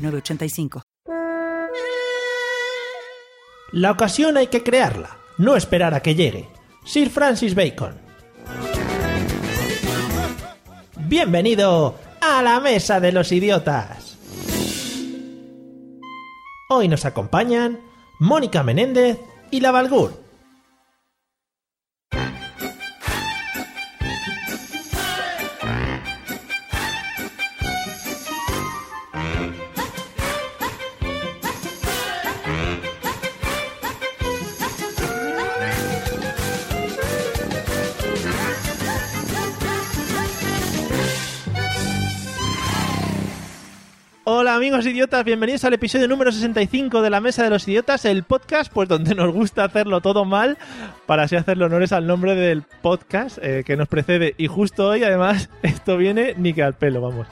906985. La ocasión hay que crearla, no esperar a que llegue. Sir Francis Bacon. Bienvenido a la Mesa de los Idiotas. Hoy nos acompañan Mónica Menéndez y La Valgur. Amigos idiotas, bienvenidos al episodio número 65 de la Mesa de los Idiotas, el podcast pues donde nos gusta hacerlo todo mal para así hacerle honores al nombre del podcast eh, que nos precede y justo hoy además esto viene ni que al pelo, vamos.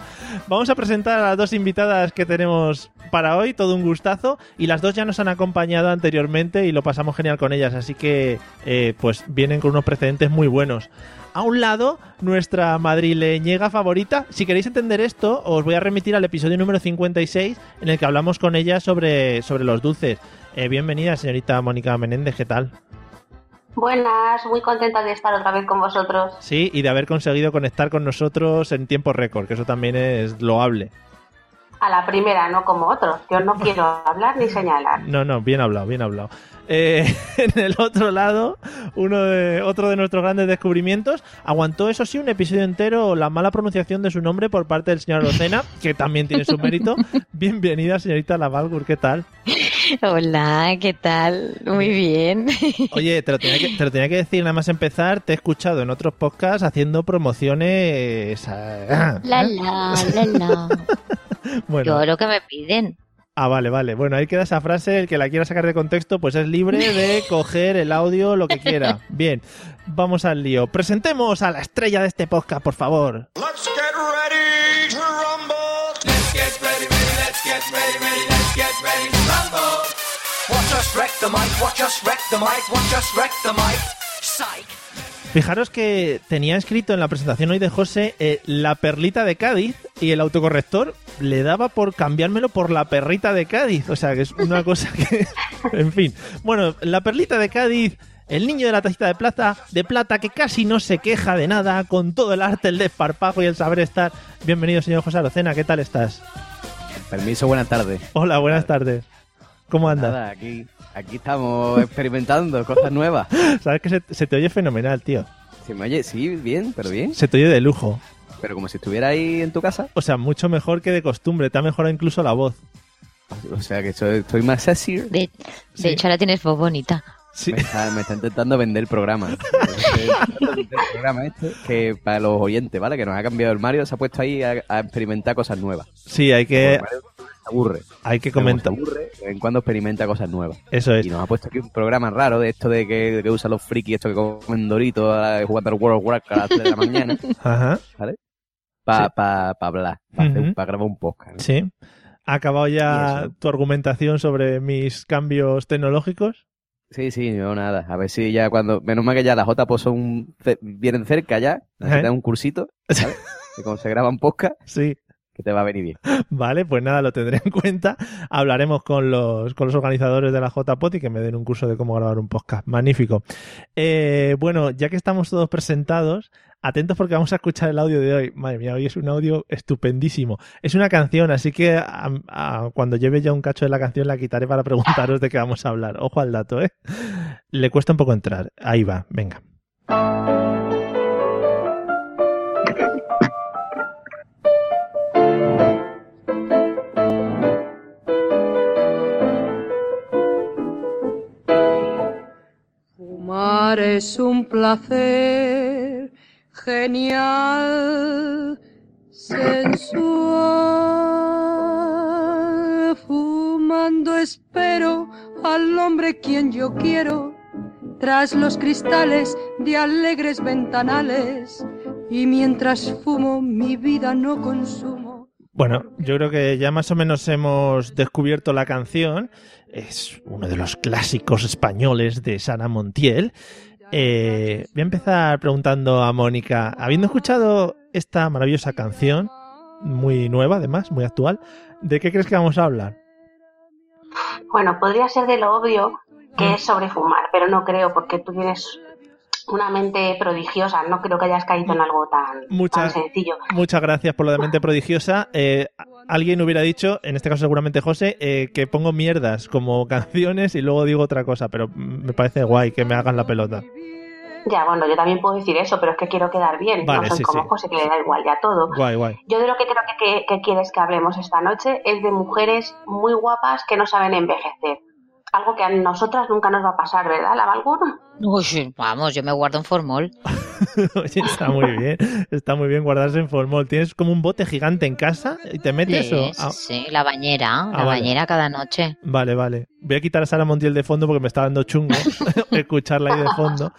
Vamos a presentar a las dos invitadas que tenemos para hoy, todo un gustazo y las dos ya nos han acompañado anteriormente y lo pasamos genial con ellas, así que eh, pues vienen con unos precedentes muy buenos a un lado nuestra madrileñega favorita. Si queréis entender esto, os voy a remitir al episodio número 56 en el que hablamos con ella sobre, sobre los dulces. Eh, bienvenida, señorita Mónica Menéndez, ¿qué tal? Buenas, muy contenta de estar otra vez con vosotros. Sí, y de haber conseguido conectar con nosotros en tiempo récord, que eso también es loable. A la primera, no como otros. Yo no quiero hablar ni señalar. No, no, bien hablado, bien hablado. Eh, en el otro lado, uno de, otro de nuestros grandes descubrimientos aguantó, eso sí, un episodio entero la mala pronunciación de su nombre por parte del señor Rocena, que también tiene su mérito. Bienvenida, señorita Lavalgur, ¿qué tal? Hola, ¿qué tal? Muy bien. Oye, te lo, tenía que, te lo tenía que decir nada más empezar. Te he escuchado en otros podcasts haciendo promociones. La, la, la, la. Bueno. Yo lo que me piden. Ah, vale, vale. Bueno, ahí queda esa frase. El que la quiera sacar de contexto, pues es libre de coger el audio, lo que quiera. Bien, vamos al lío. Presentemos a la estrella de este podcast, por favor. Let's get ready the mic, watch us wreck the mic, watch us wreck the mic. Psych. Fijaros que tenía escrito en la presentación hoy de José eh, la perlita de Cádiz y el autocorrector le daba por cambiármelo por la perrita de Cádiz. O sea, que es una cosa que... en fin. Bueno, la perlita de Cádiz, el niño de la tacita de plata, de plata que casi no se queja de nada, con todo el arte, el desparpajo y el saber estar. Bienvenido, señor José Arocena, ¿qué tal estás? Permiso, buenas tardes. Hola, buenas tardes. ¿Cómo andas? Nada, aquí, aquí estamos experimentando cosas nuevas. Sabes que se, se te oye fenomenal, tío. ¿Se me oye? Sí, bien, pero bien. Se te oye de lujo. Pero como si estuviera ahí en tu casa. O sea, mucho mejor que de costumbre. Te ha mejorado incluso la voz. O sea, que soy- estoy más sexy. De, de Sí. hecho, ahora tienes voz bonita. Sí. Me, está, me está intentando vender el programa. El programa este, que para los oyentes, ¿vale? Que nos ha cambiado el Mario, se ha puesto ahí a, a experimentar cosas nuevas. Sí, hay que, Mario aburre. hay que comentar. Aburre, de vez en cuando experimenta cosas nuevas. Eso es. Y nos ha puesto aquí un programa raro de esto de que, de que usan los frikis, esto que comen Doritos eh, jugando al World of Warcraft a las 3 de la mañana, Ajá. ¿vale? Para Sí. pa, pa hablar, para grabar un podcast. ¿no? Sí. ¿Ha acabado ya tu argumentación sobre mis cambios tecnológicos? Sí, sí, yo nada. A ver si ya cuando. Menos mal que ya las JPO son vienen cerca ya. Necesitan un cursito, ¿sabes? que como se graban podcast, Sí. Que te va a venir bien. Vale, pues nada, lo tendré en cuenta. Hablaremos con los, con los organizadores de la JPOT y que me den un curso de cómo grabar un podcast. Magnífico. Eh, bueno, ya que estamos todos presentados, atentos porque vamos a escuchar el audio de hoy. Madre mía, hoy es un audio estupendísimo. Es una canción, así que cuando lleve ya un cacho de la canción la quitaré para preguntaros de qué vamos a hablar. Ojo al dato, ¿eh? Le cuesta un poco entrar. Ahí va, venga. Fumar es un placer genial, sensual. espero al hombre quien yo quiero, tras los cristales de alegres ventanales, y mientras fumo mi vida no consumo. Bueno, yo creo que ya más o menos hemos descubierto la canción. Es uno de los clásicos españoles de Sara Montiel. Eh, voy a empezar preguntando a Mónica, habiendo escuchado esta maravillosa canción, muy nueva además, muy actual, ¿de qué crees que vamos a hablar? Bueno, podría ser de lo obvio que es sobre fumar, pero no creo porque tú tienes una mente prodigiosa. No creo que hayas caído en algo tan, Muchas- tan sencillo. Muchas gracias por lo de mente prodigiosa. Eh, alguien hubiera dicho, en este caso seguramente José, eh, que pongo mierdas como canciones y luego digo otra cosa, pero me parece guay que me hagan la pelota. Ya, bueno, yo también puedo decir eso, pero es que quiero quedar bien. Vale, no soy sí, como sí. José, que le da igual ya todo. Guay, guay. Yo de lo que creo que, que- que quieres que hablemos esta noche es de mujeres muy guapas que no saben envejecer. Algo que a nosotras nunca nos va a pasar, ¿verdad, la Valgur? Uy, sí, vamos, yo me guardo un formol. Oye, está muy bien. Está muy bien guardarse en formol. ¿Tienes como un bote gigante en casa y te metes Sí, o...? sí, Ah, sí, la bañera, la vale. bañera cada noche. Vale, vale. Voy a quitar a Sara Montiel de fondo porque me está dando chungo escucharla ahí de fondo.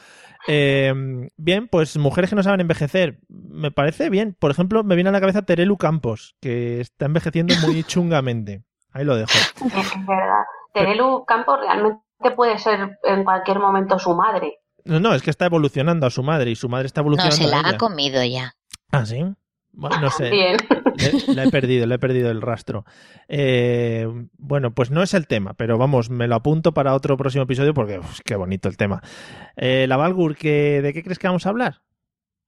Eh, bien, pues mujeres que no saben envejecer. Me parece bien. Por ejemplo, me viene a la cabeza Terelu Campos, que está envejeciendo muy chungamente. Ahí lo dejo. Es verdad. Terelu Campos realmente puede ser en cualquier momento su madre. No, no, es que está evolucionando a su madre y su madre está No, evolucionando se la a ha ella. comido ya. Ah, sí. Bueno, no sé. Bien. Le, la he perdido, le he perdido el rastro. Eh, bueno, pues no es el tema, pero vamos, me lo apunto para otro próximo episodio porque uf, qué bonito el tema. Eh, la Valgur, ¿qué- ¿de qué crees que vamos a hablar?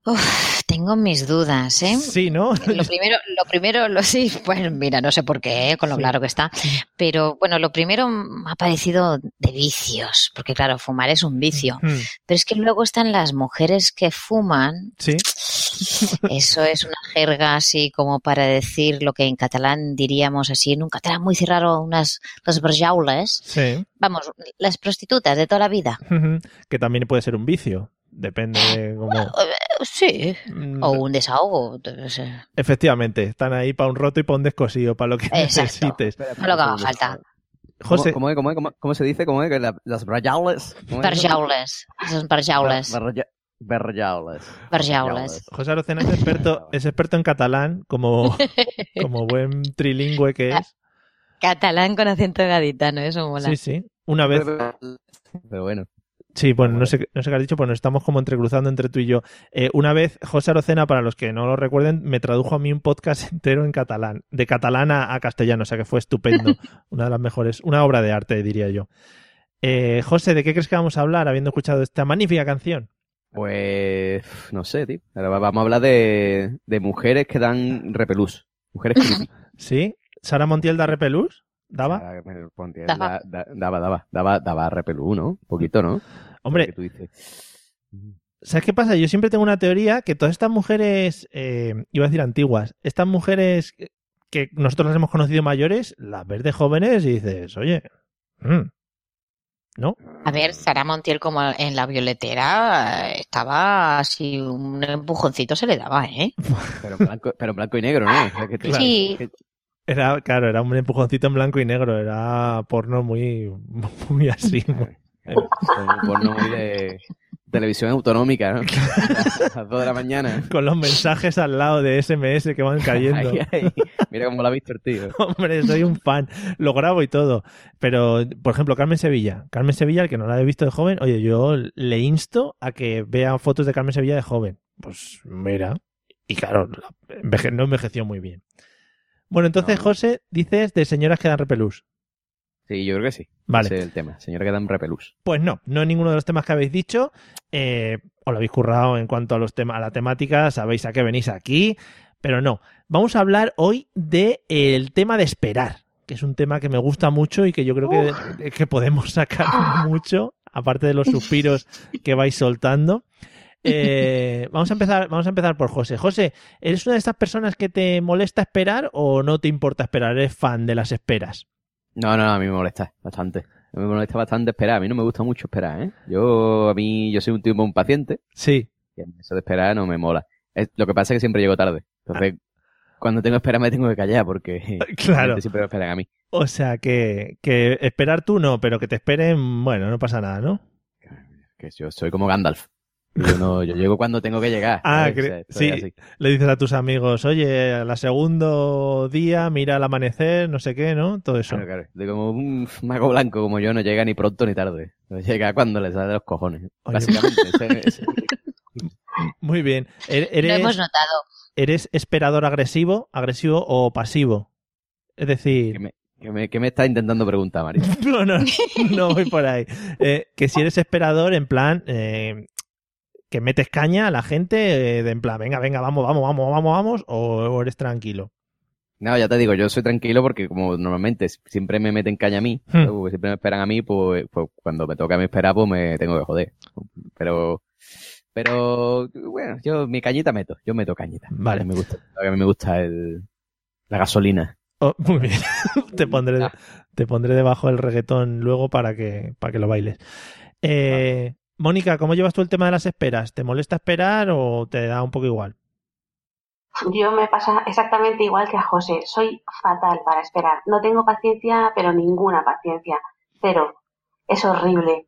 Uf, tengo mis dudas, ¿eh? Sí, ¿no? Lo primero, lo primero, lo sí, pues mira, no sé por qué, ¿eh? con lo Sí. claro que está, pero bueno, lo primero me ha parecido de vicios, porque claro, fumar es un vicio, pero es que luego están las mujeres que fuman, Sí, eso es una jerga así como para decir lo que en catalán diríamos así, en un catalán muy cerrado, unas las barjaules, sí. vamos, las prostitutas de toda la vida. que también puede ser un vicio. Depende de cómo. Eh, Sí, Mm, o un desahogo, no sé. Efectivamente, están ahí para un roto y para un descosío, para lo que Exacto. necesites. No lo que haga falta. José, ¿Cómo, cómo, cómo, cómo- cómo se dice? ¿Cómo es? Las barjaules. ¿Cómo es? Barjaules, son barja- Barjaules. barjaules. José Arocena es experto, es experto en catalán, como, como buen trilingüe que es. Catalán con acento gaditano, eso mola. Sí, sí. Una vez, Pero bueno. Sí, bueno, no sé, no sé qué has dicho, pues nos estamos como entrecruzando entre tú y yo. Eh, una vez, José Arocena, para los que no lo recuerden, me tradujo a mí un podcast entero en catalán, de catalán a, a castellano, o sea que fue estupendo. una de las mejores, una obra de arte, diría yo. Eh, José, ¿de qué crees que vamos a hablar habiendo escuchado esta magnífica canción? Pues no sé, tío. Ahora vamos a hablar de, de mujeres que dan repelús. Mujeres creepy. ¿Sí? ¿Sara Montiel da repelús? ¿Daba? Daba. da- da- Daba, daba, daba, daba repelú, ¿no? Un poquito, ¿no? Hombre, Que tú dices. ¿Sabes qué pasa? Yo siempre tengo una teoría que todas estas mujeres, eh, iba a decir antiguas, estas mujeres que- nosotros las hemos conocido mayores, las ves de jóvenes y dices, oye, mm, ¿no? A ver, Sara Montiel como en la violetera eh, estaba así, un empujoncito se le daba, ¿eh? Pero en blanco, pero en blanco y negro, ¿no? O sea, que tú- Sí. que- Era, claro, era un empujoncito en blanco y negro, era porno muy, muy así. muy- Un porno muy de televisión autonómica, ¿no? A las 2 de la mañana. con los mensajes al lado de SMS que van cayendo. Mira cómo lo ha visto el tío. Hombre, soy un fan, lo grabo y todo. Pero, por ejemplo, Carmen Sevilla. Carmen Sevilla, el que no la he visto de joven, oye, yo le insto a que vea fotos de Carmen Sevilla de joven. Pues mira. Y claro, no envejeció muy bien. Bueno, entonces, No. José, dices de señoras que dan repelús. Sí, yo creo que sí. Vale. Ese es el tema. Señora que dan repelús. Pues no, no es ninguno de los temas que habéis dicho. Eh, os lo habéis currado en cuanto a los temas, a la temática, sabéis a qué venís aquí, pero no. Vamos a hablar hoy de el tema de esperar, que es un tema que me gusta mucho y que yo creo que, que podemos sacar mucho, aparte de los suspiros que vais soltando. Eh, vamos a empezar, vamos a empezar por José. José, ¿eres una de estas personas que te molesta esperar o no te importa esperar? ¿Eres fan de las esperas? No, no, no, a mí me molesta bastante. A mí me molesta bastante esperar. A mí no me gusta mucho esperar, ¿eh? Yo, a mí, yo soy un tipo un paciente Sí. y eso de esperar no me mola. Es- lo que pasa es que siempre llego tarde. Entonces, cuando tengo espera me tengo que callar porque Claro. siempre me esperan a mí. O sea, que, que esperar tú no, pero que te esperen, bueno, no pasa nada, ¿no? Que yo soy como Gandalf. Yo, no, yo llego cuando tengo que llegar. Ah, O sea, sí. así. Le dices a tus amigos, oye, a la segundo día, mira el amanecer, no sé qué, ¿no? Todo eso. Claro, claro. De como un mago blanco como yo no llega ni pronto ni tarde. Llega cuando le sale de los cojones. Oye. Básicamente. ese- ese- Muy bien. E- Lo ¿Eres, hemos notado. ¿Eres esperador agresivo, agresivo o pasivo? Es ¿Qué decir, me, qué me- qué me está intentando preguntar, María? no, no, no voy por ahí. Eh, que si eres esperador, en plan, eh, que metes caña a la gente, eh, de en plan, venga, venga, vamos, vamos, vamos, vamos, vamos, o, o eres tranquilo. No, ya te digo, yo soy tranquilo porque como normalmente siempre me meten caña a mí, Hmm. siempre me esperan a mí, pues, pues cuando me toca a mí esperar, pues me tengo que joder. Pero, pero, bueno, yo mi cañita meto, yo meto cañita. Vale. Me gusta, a mí me gusta el, la gasolina. Oh, muy bien. te, pondré, de- te pondré debajo del reggaetón luego para que, para que lo bailes. Eh, Mónica, ¿cómo llevas tú el tema de las esperas? ¿Te molesta esperar o te da un poco igual? Yo me pasa exactamente igual que a José. Soy fatal para esperar. No tengo paciencia, pero ninguna paciencia. Cero. Es horrible.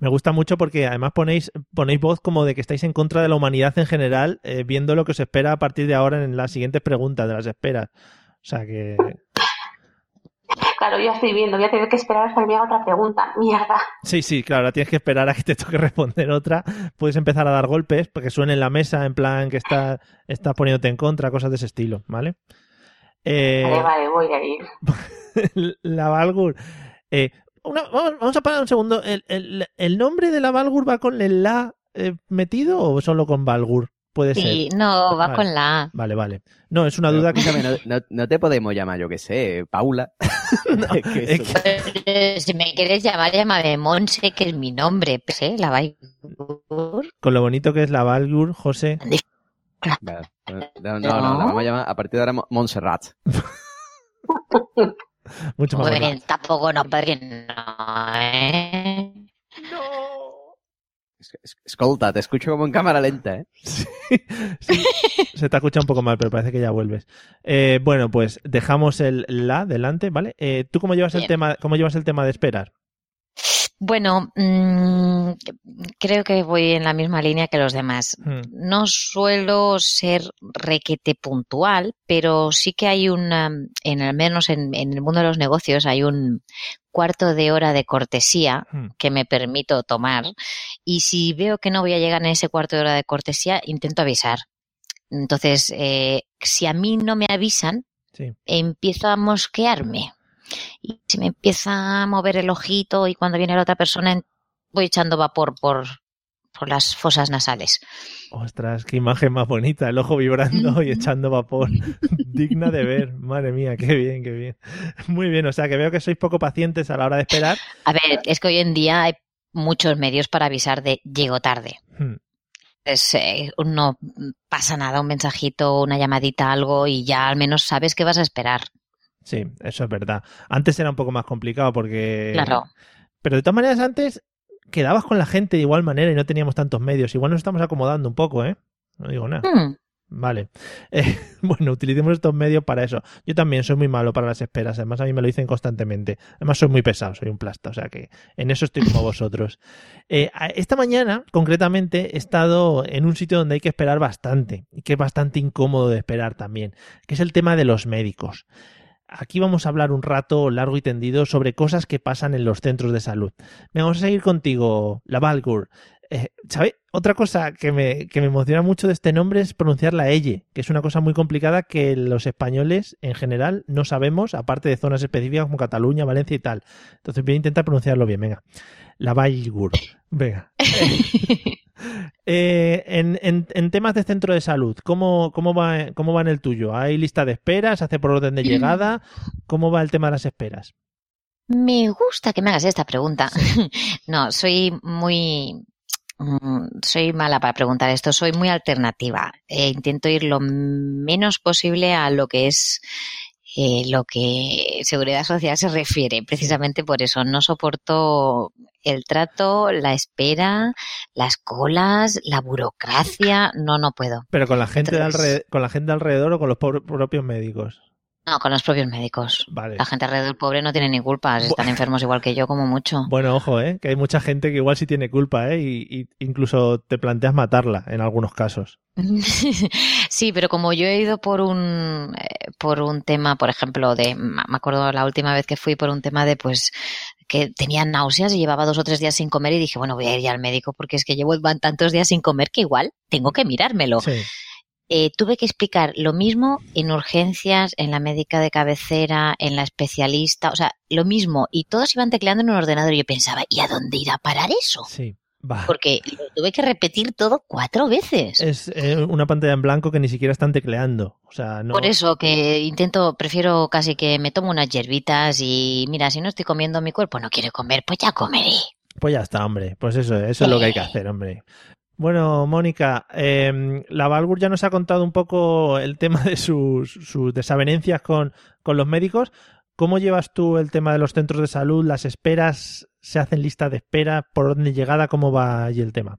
Me gusta mucho porque además ponéis, ponéis voz como de que estáis en contra de la humanidad en general, eh, viendo lo que os espera a partir de ahora en las siguientes preguntas de las esperas. O sea que. Claro, yo estoy viendo. Voy a tener que esperar hasta que me haga otra pregunta. Mierda. Sí, sí, claro, ahora tienes que esperar a que te toque responder otra. Puedes empezar a dar golpes porque suene en la mesa, en plan que está, estás poniéndote en contra, cosas de ese estilo, ¿vale? Eh, Vale, vale, voy a ir. la Valgur. Eh, una- vamos, vamos a parar un segundo. ¿El, el, el nombre de la Valgur va con el la eh, metido o solo con Valgur? Puede Sí, ser. no, va Vale. con la A. Vale, vale. No, es una duda que. Escúchame, no, no- no te podemos llamar, yo que sé, Paula. Es que es Pero si me quieres llamar, llámame Monse, que es mi nombre. Pues, ¿eh? La vai. Con lo bonito que es la Valgur, José. Claro. No, no, no, la vamos a llamar a partir de ahora Mo- Montserrat. Mucho más. Bueno, tampoco no, no, ¿eh? Es- Escolta, te escucho como en cámara lenta, ¿eh? Sí, se te escucha un poco mal, pero parece que ya vuelves. Eh, bueno, pues dejamos el la delante, ¿vale? Eh, ¿Tú cómo llevas el tema, cómo llevas el tema de esperar? Bueno, mm, creo que voy en la misma línea que los demás. Hmm. No suelo ser requete puntual, pero sí que hay una, en al menos en, en el mundo de los negocios, hay un cuarto de hora de cortesía Hmm. que me permito tomar. Y si veo que no voy a llegar en ese cuarto de hora de cortesía, intento avisar. Entonces, eh, si a mí no me avisan, Sí. empiezo a mosquearme. Y se me empieza a mover el ojito y cuando viene la otra persona voy echando vapor por, por las fosas nasales. Ostras, qué imagen más bonita, el ojo vibrando y echando vapor. Digna de ver, madre mía, qué bien, qué bien. Muy bien, o sea que veo que sois poco pacientes a la hora de esperar. A ver, es que hoy en día hay muchos medios para avisar de llego tarde. Hmm. Pues, eh, no pasa nada, un mensajito, una llamadita, algo y ya al menos sabes que vas a esperar. Sí, eso es verdad. Antes era un poco más complicado porque... Claro. Pero de todas maneras antes quedabas con la gente de igual manera y no teníamos tantos medios. Igual nos estamos acomodando un poco, ¿eh? No digo nada. Hmm, Vale. Eh, bueno, utilicemos estos medios para eso. Yo también soy muy malo para las esperas. Además, a mí me lo dicen constantemente. Además, soy muy pesado, soy un plasta. O sea que en eso estoy como vosotros. Eh, esta mañana, concretamente, he estado en un sitio donde hay que esperar bastante. Y que es bastante incómodo de esperar también. Que es el tema de los médicos. Aquí vamos a hablar un rato largo y tendido sobre cosas que pasan en los centros de salud. Venga, vamos a seguir contigo, la Valgur. Eh, ¿Sabes? Otra cosa que me, que me emociona mucho de este nombre es pronunciar la elle, que es una cosa muy complicada que los españoles en general no sabemos, aparte de zonas específicas como Cataluña, Valencia y tal. Entonces voy a intentar pronunciarlo bien, venga. La Valgur. Venga. Eh, en, en- en temas de centro de salud, ¿cómo, cómo, va, ¿cómo va en el tuyo? ¿Hay lista de esperas? ¿Se hace por orden de llegada? ¿Cómo va el tema de las esperas? Me gusta que me hagas esta pregunta. No, soy muy... mm, Soy mala para preguntar esto, soy muy alternativa. Eh, intento ir lo menos posible a lo que es eh, lo que seguridad social se refiere. Precisamente por eso no soporto el trato, la espera, las colas, la burocracia, no, no puedo. Pero con la gente, de Entonces- alre- con la gente alrededor o con los propios médicos. No, con los propios médicos. Vale. La gente alrededor pobre no tiene ni culpa, si están enfermos igual que yo, como mucho. Bueno, ojo, ¿eh? Que hay mucha gente que igual sí tiene culpa, ¿eh? Y, y incluso te planteas matarla en algunos casos. Sí, pero como yo he ido por un eh, por un tema, por ejemplo, de me acuerdo la última vez que fui por un tema de pues que tenía náuseas y llevaba dos o tres días sin comer y dije, bueno, voy a ir ya al médico porque es que llevo tantos días sin comer que igual tengo que mirármelo. Sí. Eh, tuve que explicar lo mismo en urgencias, en la médica de cabecera, en la especialista, o sea, lo mismo y todos iban tecleando en un ordenador y yo pensaba, ¿y a dónde irá a parar eso? Sí. Va. Porque lo tuve que repetir todo cuatro veces. Es eh, una pantalla en blanco que ni siquiera están tecleando. O sea, no. Por eso que intento, prefiero casi que me tomo unas hierbitas y mira, si no estoy comiendo mi cuerpo no quiere comer, pues ya comeré. Pues ya está, hombre. Pues eso, eso es lo que hay que hacer, hombre. Bueno, Mónica, eh, la Valgur ya nos ha contado un poco el tema de sus, sus desavenencias con, con los médicos. ¿Cómo llevas tú el tema de los centros de salud? ¿Las esperas? ¿Se hacen lista de espera? ¿Por orden de llegada? ¿Cómo va allí el tema?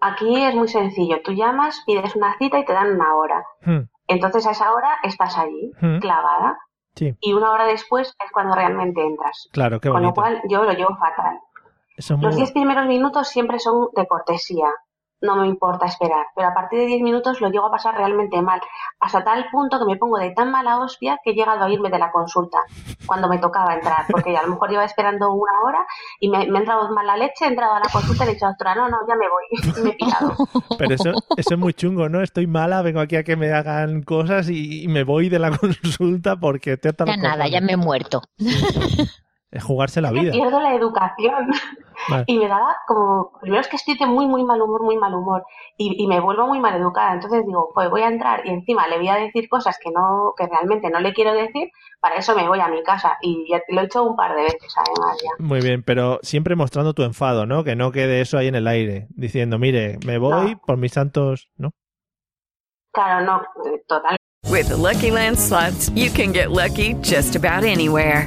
Aquí es muy sencillo. Tú llamas, pides una cita y te dan una hora. Hmm, Entonces a esa hora estás allí, hmm, clavada, Sí, y una hora después es cuando realmente entras. claro, qué Con lo bonito. cual yo lo llevo fatal. Los bueno. 10 primeros minutos siempre son de cortesía. No me importa esperar. Pero a partir de 10 minutos lo llego a pasar realmente mal. Hasta tal punto que me pongo de tan mala hostia que he llegado a irme de la consulta cuando me tocaba entrar. Porque a lo mejor iba esperando una hora y me, me ha entrado mala leche, he entrado a la consulta y le he dicho, doctora, no, no, ya me voy. Me he pirado. Pero eso, eso es muy chungo, ¿no? Estoy mala, vengo aquí a que me hagan cosas y, y me voy de la consulta porque te Ya nada, ya me he muerto. Es jugarse la vida. Pierdo la educación. Vale. Y me daba como, primero es que estoy de muy, muy mal humor, muy mal humor, y, y me vuelvo muy mal educada. Entonces digo, pues voy a entrar y encima le voy a decir cosas que no, que realmente no le quiero decir, para eso me voy a mi casa. Y ya lo he hecho un par de veces además ya. Muy bien, pero siempre mostrando tu enfado, ¿no? Que no quede eso ahí en el aire, diciendo, mire, me voy por mis santos, ¿no? Claro, no, eh, total. With the Lucky Land slots, you can get lucky just about anywhere.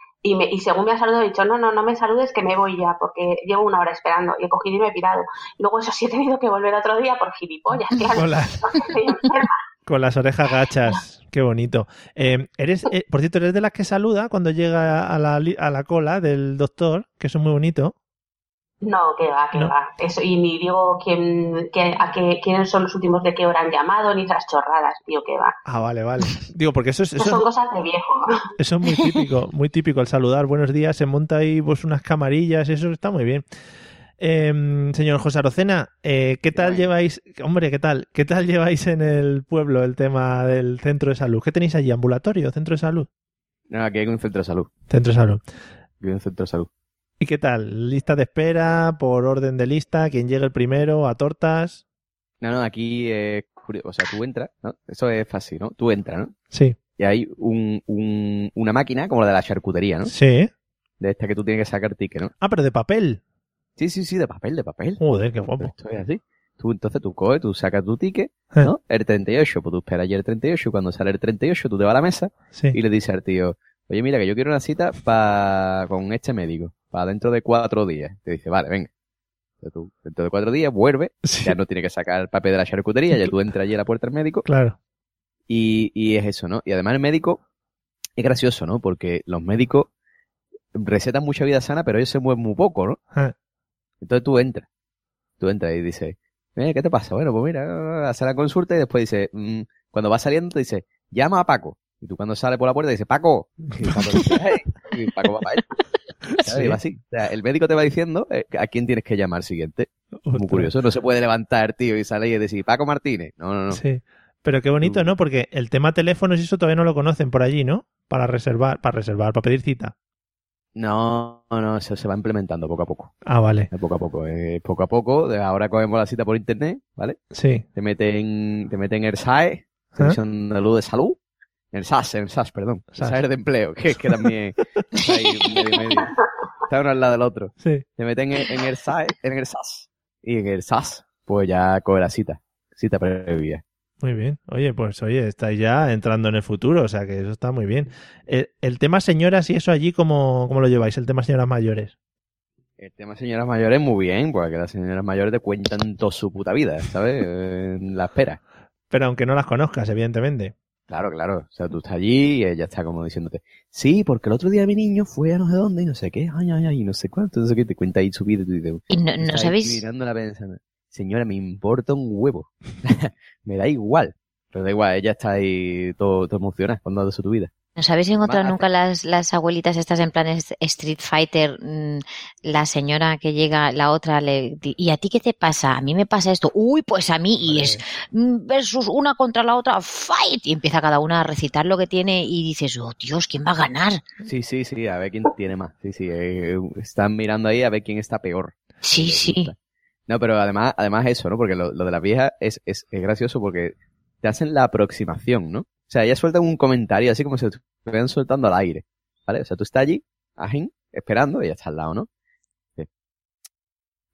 y, me, y según me ha saludado he dicho, no, no, no me saludes que me voy ya porque llevo una hora esperando y he cogido y me he pirado. Luego eso sí he tenido que volver otro día por gilipollas, claro. Hola. Con las orejas gachas. Qué bonito. Eh, eres, eh, por cierto, eres de las que saluda cuando llega a la, a la cola del doctor, que eso es muy bonito. No, que va, que No. va. Eso, y ni digo quién, a qué, quiénes son los últimos de qué hora han llamado, ni esas chorradas, tío, que va. Ah, vale, vale. Digo, porque eso es, Eso eso, son es- cosas de viejo. eso es muy típico, muy típico el saludar. Buenos días, se monta ahí pues unas camarillas, eso está muy bien. Em, señor José Arocena, eh, ¿qué tal lleváis, hombre, qué tal, qué tal lleváis en el pueblo el tema del centro de salud? ¿Qué tenéis allí? ¿Ambulatorio? ¿Centro de salud? No, aquí hay un centro de salud. Centro de salud. Aquí hay un centro de salud. ¿Y qué tal? ¿Lista de espera? ¿Por orden de lista? ¿Quién llega el primero? ¿A tortas? No, no, aquí es curioso. O sea, tú entras, ¿no? Eso es fácil, ¿no? Tú entras, ¿no? Sí. Y hay un, un- una máquina como la de la charcutería, ¿no? Sí. De esta que tú tienes que sacar ticket, ¿no? Ah, pero de papel. Sí, sí, sí, de papel, de papel. Joder, qué guapo. esto es así. Tú, entonces tú coges, tú sacas tu ticket, Eh. ¿no? El 38, pues tú esperas ayer el 38 y cuando sale el 38 tú te vas a la mesa Sí. y le dices al tío, oye, mira, que yo quiero una cita pa, con este médico, para dentro de cuatro días. Te dice, vale, venga. Entonces tú, dentro de cuatro días, vuelve, Sí. ya no tiene que sacar el papel de la charcutería, ya tú entras allí a la puerta del médico Claro. y, y es eso, ¿no? Y además el médico es gracioso, ¿no? Porque los médicos recetan mucha vida sana, pero ellos se mueven muy poco, ¿no? Ah, Entonces tú entras. Tú entras y dices, eh, ¿qué te pasa? Bueno, pues mira, hace la consulta y después dice, mm, cuando va saliendo te dice, llama a Paco. Y tú cuando sale por la puerta dice, Paco. Y Paco dice, "Hey", y Paco va para él. Va así. O sea, el médico te va diciendo eh, a quién tienes que llamar siguiente. Muy Ostras. curioso. No se puede levantar, tío, y salir y decir, Paco Martínez. No, no, no. Sí. Pero qué bonito, ¿no? Porque el tema teléfonos y eso todavía no lo conocen por allí, ¿no? Para reservar, para reservar, para pedir cita. No, no, eso se va implementando poco a poco. Ah, vale. Poco a poco, eh, poco a poco. De ahora cogemos la cita por internet, ¿vale? Sí. Te meten, te meten el SAE, ¿Ah? Comisión de Salud de Salud. El SAS, el SAS, perdón. SAS. SAE de empleo, que, que también está ahí medio medio. Está uno al lado del otro. Sí. Te meten en, en el SAE, en el SAS. Y en el SAS, pues ya coge la cita. Cita previa. Muy bien. Oye, pues oye, estáis ya entrando en el futuro, o sea que eso está muy bien. El, el tema señoras y eso allí, ¿cómo, ¿cómo lo lleváis? El tema señoras mayores. El tema señoras mayores muy bien, porque las señoras mayores te cuentan toda su puta vida, ¿sabes? En la espera. Pero aunque no las conozcas, evidentemente. Claro, claro. O sea, tú estás allí y ella está como diciéndote, sí, porque el otro día mi niño fue a no sé dónde y no sé qué, ay, ay, ay, y no sé cuánto, entonces que te cuenta ahí su vida y tú dices, Y no, no sabéis, mirándola pensando, señora, me importa un huevo. me da igual. Pero da igual, ella está ahí todo, todo emocionada contando su tu vida. ¿No sabéis encontrado nunca las, las abuelitas estas en plan Street Fighter? mm, La señora que llega, la otra le ¿y a ti qué te pasa? A mí me pasa esto. Uy, pues a mí y es mm, versus una contra la otra, fight. Y empieza cada una a recitar lo que tiene y dices, oh Dios, ¿quién va a ganar? Sí, sí, sí, a ver quién tiene más. Sí, sí, eh, están mirando ahí a ver quién está peor. Sí, sí. No, pero además, además eso, ¿no? Porque lo, lo de las viejas es, es, es gracioso porque te hacen la aproximación, ¿no? O sea, ellas sueltan un comentario así como si estuvieran soltando al aire, ¿vale? O sea, tú estás allí, ajín, esperando, y ella está al lado, ¿no? Dice,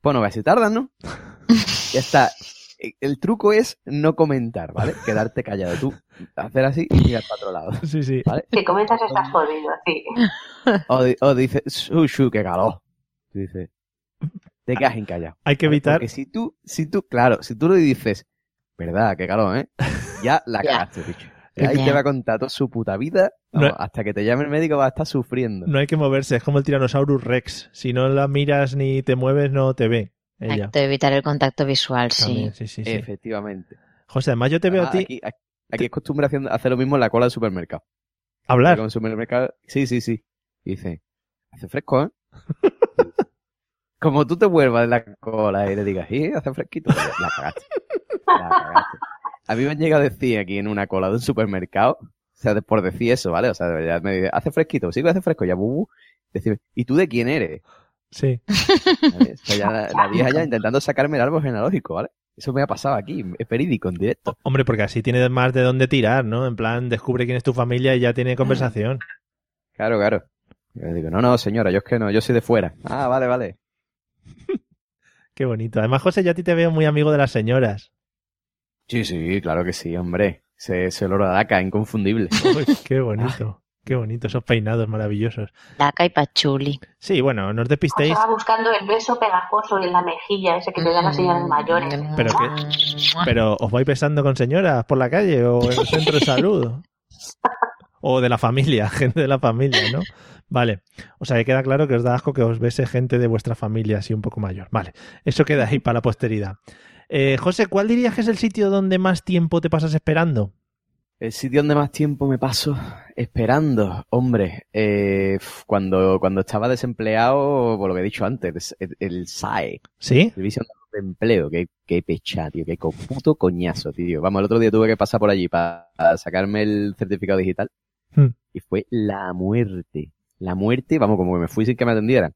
Bueno, a ver si tardan, ¿no? ya está. E- El truco es no comentar, ¿vale? Quedarte callado tú, hacer así y mirar para otro lado. Sí, sí. ¿Vale? Si comentas estás jodido, sí. O, di- o dice, shu, shu, qué calor. Tú dices, te quedas encallado. Hay que ¿vale? evitar- Porque si tú, si tú, claro, si tú le dices, verdad, qué calor, ¿eh? Ya la Ya. cagaste, bicho. Ahí Ya. te va a contar toda su puta vida. vamos, No- Hasta que te llame el médico va a estar sufriendo. No hay que moverse, es como el Tyrannosaurus Rex. Si no la miras ni te mueves, no te ve. Hay Ella. que evitar el contacto visual, sí. También, sí, sí, sí. Efectivamente. José, además yo te veo a Además, ti Aquí, aquí- aquí es costumbre hacer, hacer lo mismo en la cola del supermercado. hablar. En el supermercado, sí, sí, sí. Y dice, hace fresco, ¿eh? Como tú te vuelvas de la cola y le digas, sí, hace fresquito, la cagaste. La cagaste. A mí me han llegado a decir aquí en una cola de un supermercado, o sea, por decir eso, ¿vale? O sea, ya me dice, hace fresquito, sí que hace fresco, ya, bubu. Decirme, ¿y tú de quién eres? Sí. ¿Vale? O sea, ya la, la vieja ya intentando sacarme el árbol genealógico, ¿vale? Eso me ha pasado aquí, es verídico, en directo. Hombre, porque así tienes más de dónde tirar, ¿no? En plan, descubre quién es tu familia y ya tiene conversación. Claro, claro. Yo digo, no, no, señora, yo es que no, yo soy de fuera. Ah, vale, vale. Qué bonito. Además, José, yo a ti te veo muy amigo de las señoras. Sí, sí, claro que sí, hombre. Ese, ese olor a daca, inconfundible. Uy, qué bonito. Qué bonito, esos peinados maravillosos. Daca y pachuli. Sí, bueno, no os O despistéis. sea, buscando el beso pegajoso en la mejilla, ese que te dan las señoras mayores. Pero que, pero os vais besando con señoras por la calle o en el centro de salud. O de la familia, gente de la familia, ¿no? Vale. O sea, que queda claro que os da asco que os bese gente de vuestra familia así un poco mayor. Vale. Eso queda ahí para la posteridad. Eh, José, ¿cuál dirías que es el sitio donde más tiempo te pasas esperando? El sitio donde más tiempo me paso esperando, hombre, eh, cuando, cuando estaba desempleado, por lo que he dicho antes, el, el SAE, ¿Sí? Servicio de Empleo, que, que pecha, tío, que puto coñazo, tío. Vamos, el otro día tuve que pasar por allí para sacarme el certificado digital Hmm. y fue la muerte. La muerte, vamos, como que me fui sin que me atendieran.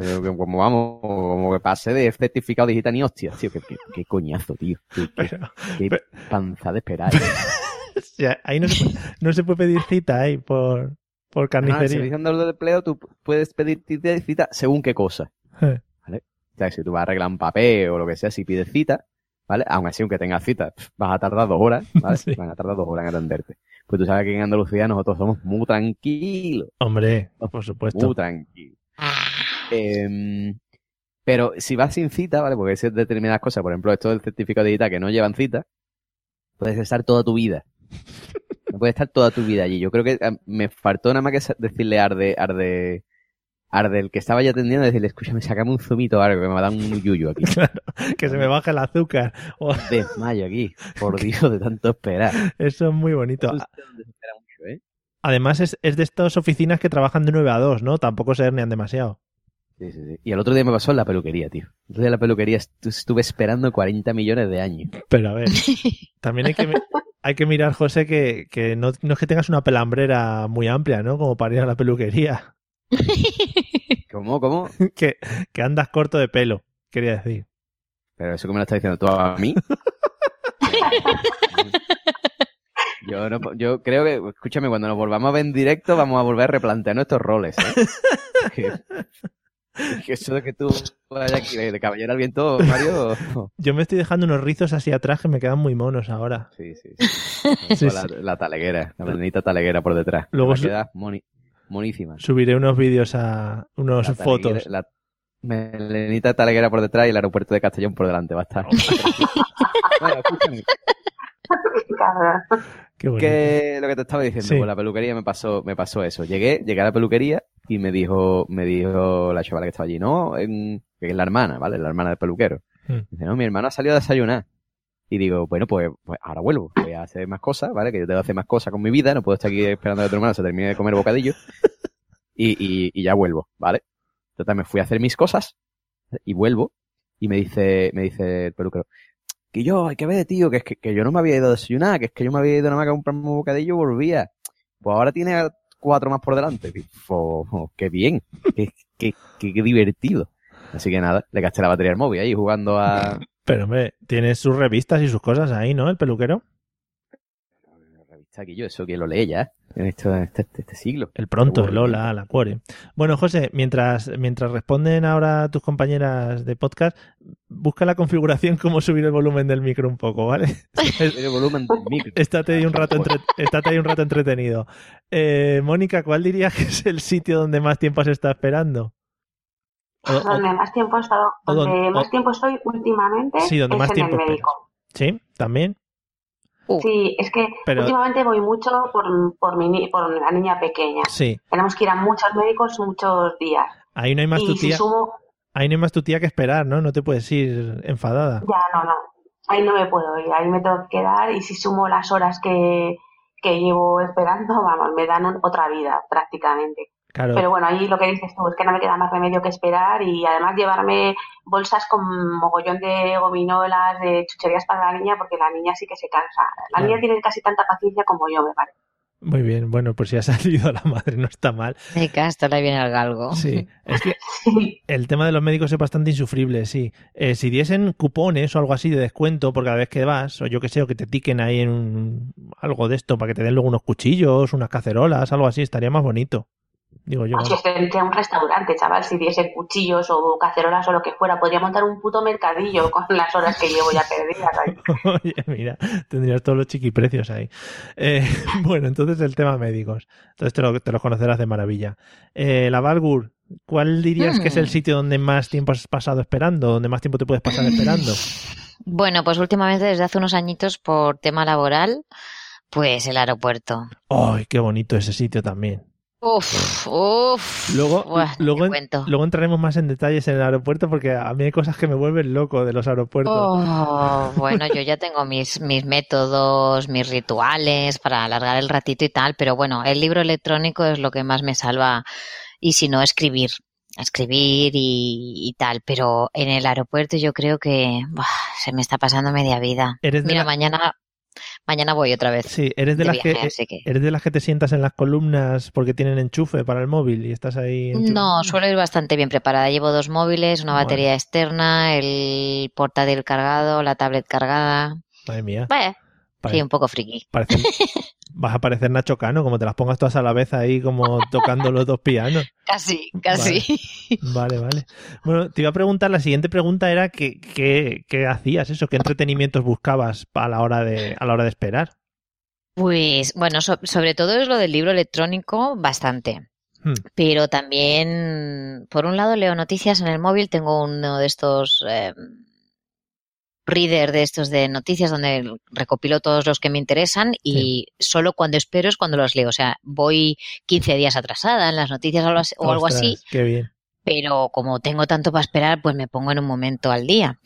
Eh, Como vamos, como que pasé de certificado digital ni hostia, tío, qué, qué- qué coñazo, tío. Qué, qué- qué panza de esperar. O sea, ahí no se puede, no se puede pedir cita ahí por, por el carnicería. Servicio Andaluz de Empleo tú puedes pedir cita- según qué cosa. Eh. ¿Vale? O sea, si tú vas a arreglar un papel o lo que sea, si pides cita, ¿vale? Aún así, aunque tengas cita, vas a tardar dos horas, ¿vale? Sí. Van a tardar dos horas en atenderte. Pues tú sabes que en Andalucía nosotros somos muy tranquilos, Hombre, por supuesto. muy tranquilos. Em, pero si vas sin cita, ¿vale? Porque hay determinadas cosas, por ejemplo, esto del certificado digital que no llevan cita, puedes estar toda tu vida. No puedes estar toda tu vida allí. Yo creo que me faltó nada más que decirle Arde, Arde, Arde, el que estaba ya atendiendo, decirle, escúchame, sacame un zumito o algo, que me va a dar un yuyo aquí. Que se me baje el azúcar. Desmayo aquí, por Dios, de tanto esperar. Eso es muy bonito. Eso es mucho, ¿eh? Además, es, es de estas oficinas que trabajan de 9 a 2, ¿no? Tampoco se hernian demasiado. Sí, sí, sí. Y el otro día me pasó en la peluquería, tío. El otro día en la peluquería estu- estuve esperando 40 millones de años. Pero a ver, también hay que, mi- hay que mirar, José, que, que no, no es que tengas una pelambrera muy amplia, ¿no? Como para ir a la peluquería. ¿Cómo, cómo? que, que andas corto de pelo, quería decir. Pero eso que me lo estás diciendo tú a mí. Yo, no, yo creo que, escúchame, cuando nos volvamos a ver en directo vamos a volver a replantear nuestros roles. ¿eh? Eso de que tú vayas aquí de, caballero al viento, Mario. Yo me estoy dejando unos rizos así atrás que me quedan muy monos ahora. Sí, sí, sí. Sí, Con la, la taleguera, la melenita taleguera por detrás. Luego Me su- queda moni- monísima. Subiré unos vídeos a unos La fotos. La melenita taleguera por detrás y el aeropuerto de Castellón por delante. Va a estar. bueno, escúchame. Qué que lo que te estaba diciendo, Sí. con la peluquería me pasó, me pasó eso. Llegué, llegué a la peluquería y me dijo, me dijo la chavala que estaba allí, no, en- que es la hermana, ¿vale? La hermana del peluquero. Mm. Dice, no, mi hermana ha salido a desayunar. Y digo, bueno, pues, pues ahora vuelvo, voy a hacer más cosas, ¿vale? Que yo tengo que hacer más cosas con mi vida, no puedo estar aquí esperando a que tu hermano se termine de comer bocadillo. Y, y, y ya vuelvo, ¿vale? Total, me fui a hacer mis cosas y vuelvo y me dice, me dice el peluquero, que yo, hay que ver, tío, que es que, que yo no me había ido a desayunar, que es que yo me había ido nada más a comprarme un bocadillo y volvía. Pues ahora tiene cuatro más por delante. Y, fo- fo, qué bien, qué, qué, qué- qué divertido. Así que nada, le gasté la batería al móvil ahí jugando a... Pero hombre, tiene sus revistas y sus cosas ahí, ¿no? El peluquero. Aquí yo, eso que lo lee ya, en este, este, este siglo. El pronto, el hola, la cuore. Bueno, José, mientras, mientras responden ahora tus compañeras de podcast, busca la configuración cómo subir el volumen del micro un poco, ¿vale? El volumen del micro. Estate ahí un rato, entre- estate ahí un rato entretenido. Eh, Mónica, ¿cuál dirías que es el sitio donde más tiempo has estado esperando? O- o- donde más tiempo he estado, donde don- más tiempo estoy últimamente Sí, donde es más en tiempo el esperas. médico. ¿Sí? ¿También? Sí, es que Pero- últimamente voy mucho por, por, mi, ni- por la niña pequeña. Sí. Tenemos que ir a muchos médicos muchos días. Ahí no hay más y tu si tía. sumo, Ahí no hay más tu tía que esperar, ¿no? No te puedes ir enfadada. ya no, no. Ahí no me puedo ir, ahí me tengo que quedar y si sumo las horas que, que llevo esperando, vamos, me dan un- otra vida prácticamente. Claro. Pero bueno, ahí lo que dices tú es que no me queda más remedio que esperar y además llevarme bolsas con mogollón de gominolas, de chucherías para la niña, porque la niña sí que se cansa. La Claro. niña tiene casi tanta paciencia como yo, me parece. Muy bien, bueno, pues si ha salido la madre, no está mal. De casto le viene al galgo. Sí, es que el tema de los médicos es bastante insufrible, sí. Eh, si diesen cupones o algo así de descuento por cada vez que vas, o yo que sé, o que te tiquen ahí en un- algo de esto para que te den luego unos cuchillos, unas cacerolas, algo así, estaría más bonito. Digo yo. Si estoy en un restaurante, chaval, si diese cuchillos o cacerolas o lo que fuera, podría montar un puto mercadillo con las horas que llevo ya perdidas. ahí. Oye, mira, tendrías todos los chiquiprecios ahí. Eh, bueno, entonces el tema médicos. Entonces te lo, te lo conocerás de maravilla. Eh, la Valgur, ¿cuál dirías que es el Hmm. sitio donde más tiempo has pasado esperando? ¿Donde más tiempo te puedes pasar esperando? Bueno, pues últimamente desde hace unos añitos por tema laboral, pues el aeropuerto. ¡Ay, qué bonito ese sitio también! Uf, uf. Luego, Buah, luego, en- entraremos más en detalles en el aeropuerto porque a mí hay cosas que me vuelven loco de los aeropuertos. Oh, bueno, yo ya tengo mis, mis métodos, mis rituales para alargar el ratito y tal, pero bueno, el libro electrónico es lo que más me salva y si no, escribir, escribir y, y tal, pero en el aeropuerto yo creo que se me está pasando media vida. Eres Mira, la- mañana, mañana voy otra vez. Sí, eres de, las viaje, que, eres de las que te sientas en las columnas porque tienen enchufe para el móvil y estás ahí. No, suelo ir bastante bien preparada. Llevo dos móviles, una Bueno. batería externa, el portátil cargado, la tablet cargada. Madre mía. Vaya, Pare- sí, un poco friki. parece- vas a parecer Nacho Cano, como te las pongas todas a la vez ahí, como tocando los dos pianos. Casi, casi. Vale, vale. Bueno, te iba a preguntar, la siguiente pregunta era que, que- qué hacías eso, qué entretenimientos buscabas a la hora de, a la hora de esperar. Pues bueno, so- sobre todo es lo del libro electrónico, bastante. Hmm. Pero también, por un lado, leo noticias en el móvil. Tengo uno de estos eh, reader de estos de noticias donde recopilo todos los que me interesan y solo cuando espero es cuando los leo. O sea, voy 15 días atrasada en las noticias o algo así- o algo así, Ostras, Qué bien. Pero como tengo tanto para esperar, pues me pongo en un momento al día.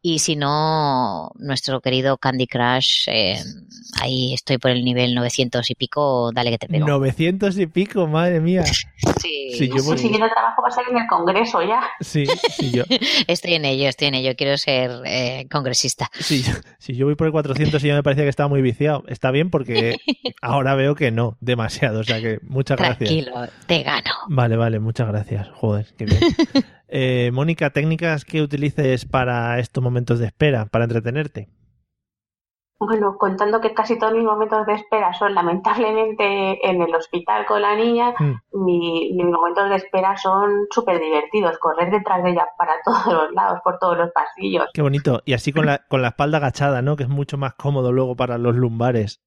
Y si no, nuestro querido Candy Crush, eh, ahí estoy por el nivel 900 y pico, dale que te pego. 900 y pico, madre mía. Sí, Sí, yo voy- El siguiente trabajo va a ser en el Congreso ya. Sí, sí, yo, Estoy en ello, estoy en ello, quiero ser eh, congresista. sí, yo- si yo voy por el 400 y ya me parecía que estaba muy viciado. Está bien porque ahora veo que no, demasiado. O sea que muchas gracias. Tranquilo, te gano. Vale, vale, muchas gracias. Joder, qué bien. Eh, Mónica, técnicas que utilices para estos momentos de espera, para entretenerte. Bueno, contando que casi todos mis momentos de espera son lamentablemente en el hospital con la niña, Mm. mi- mis momentos de espera son súper divertidos. Correr detrás de ella para todos los lados, por todos los pasillos. Qué bonito. Y así con la, con la espalda agachada, ¿no? Que es mucho más cómodo luego para los lumbares.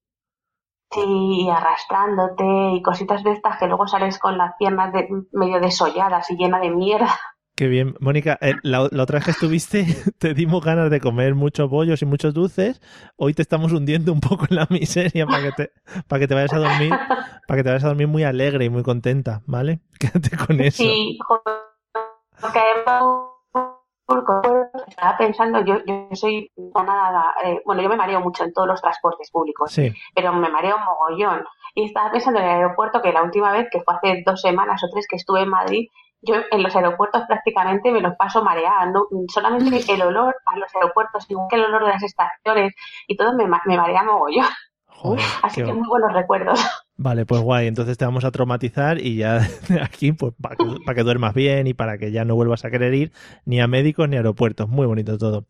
Sí, y arrastrándote y cositas de estas que luego sales con las piernas de- medio desolladas y llena de mierda. Qué bien. Mónica, eh, la, la otra vez que estuviste te dimos ganas de comer muchos bollos y muchos dulces. Hoy te estamos hundiendo un poco en la miseria para que te, para que te vayas a dormir, para que te vayas a dormir muy alegre y muy contenta, ¿vale? Quédate con eso. Sí, porque estaba pensando, yo, yo soy nada, eh, bueno, yo me mareo mucho en todos los transportes públicos, Sí. pero me mareo un mogollón. Y estaba pensando en el aeropuerto que la última vez, que fue hace dos semanas o tres que estuve en Madrid, yo en los aeropuertos prácticamente me los paso mareada, ¿no? solamente el olor a los aeropuertos, igual que el olor de las estaciones y todo me, me marea mogollón. Joder, Así que muy buenos recuerdos. Vale, pues guay. Entonces te vamos a traumatizar y ya de aquí, pues para que, para que duermas bien y para que ya no vuelvas a querer ir ni a médicos ni a aeropuertos. Muy bonito todo.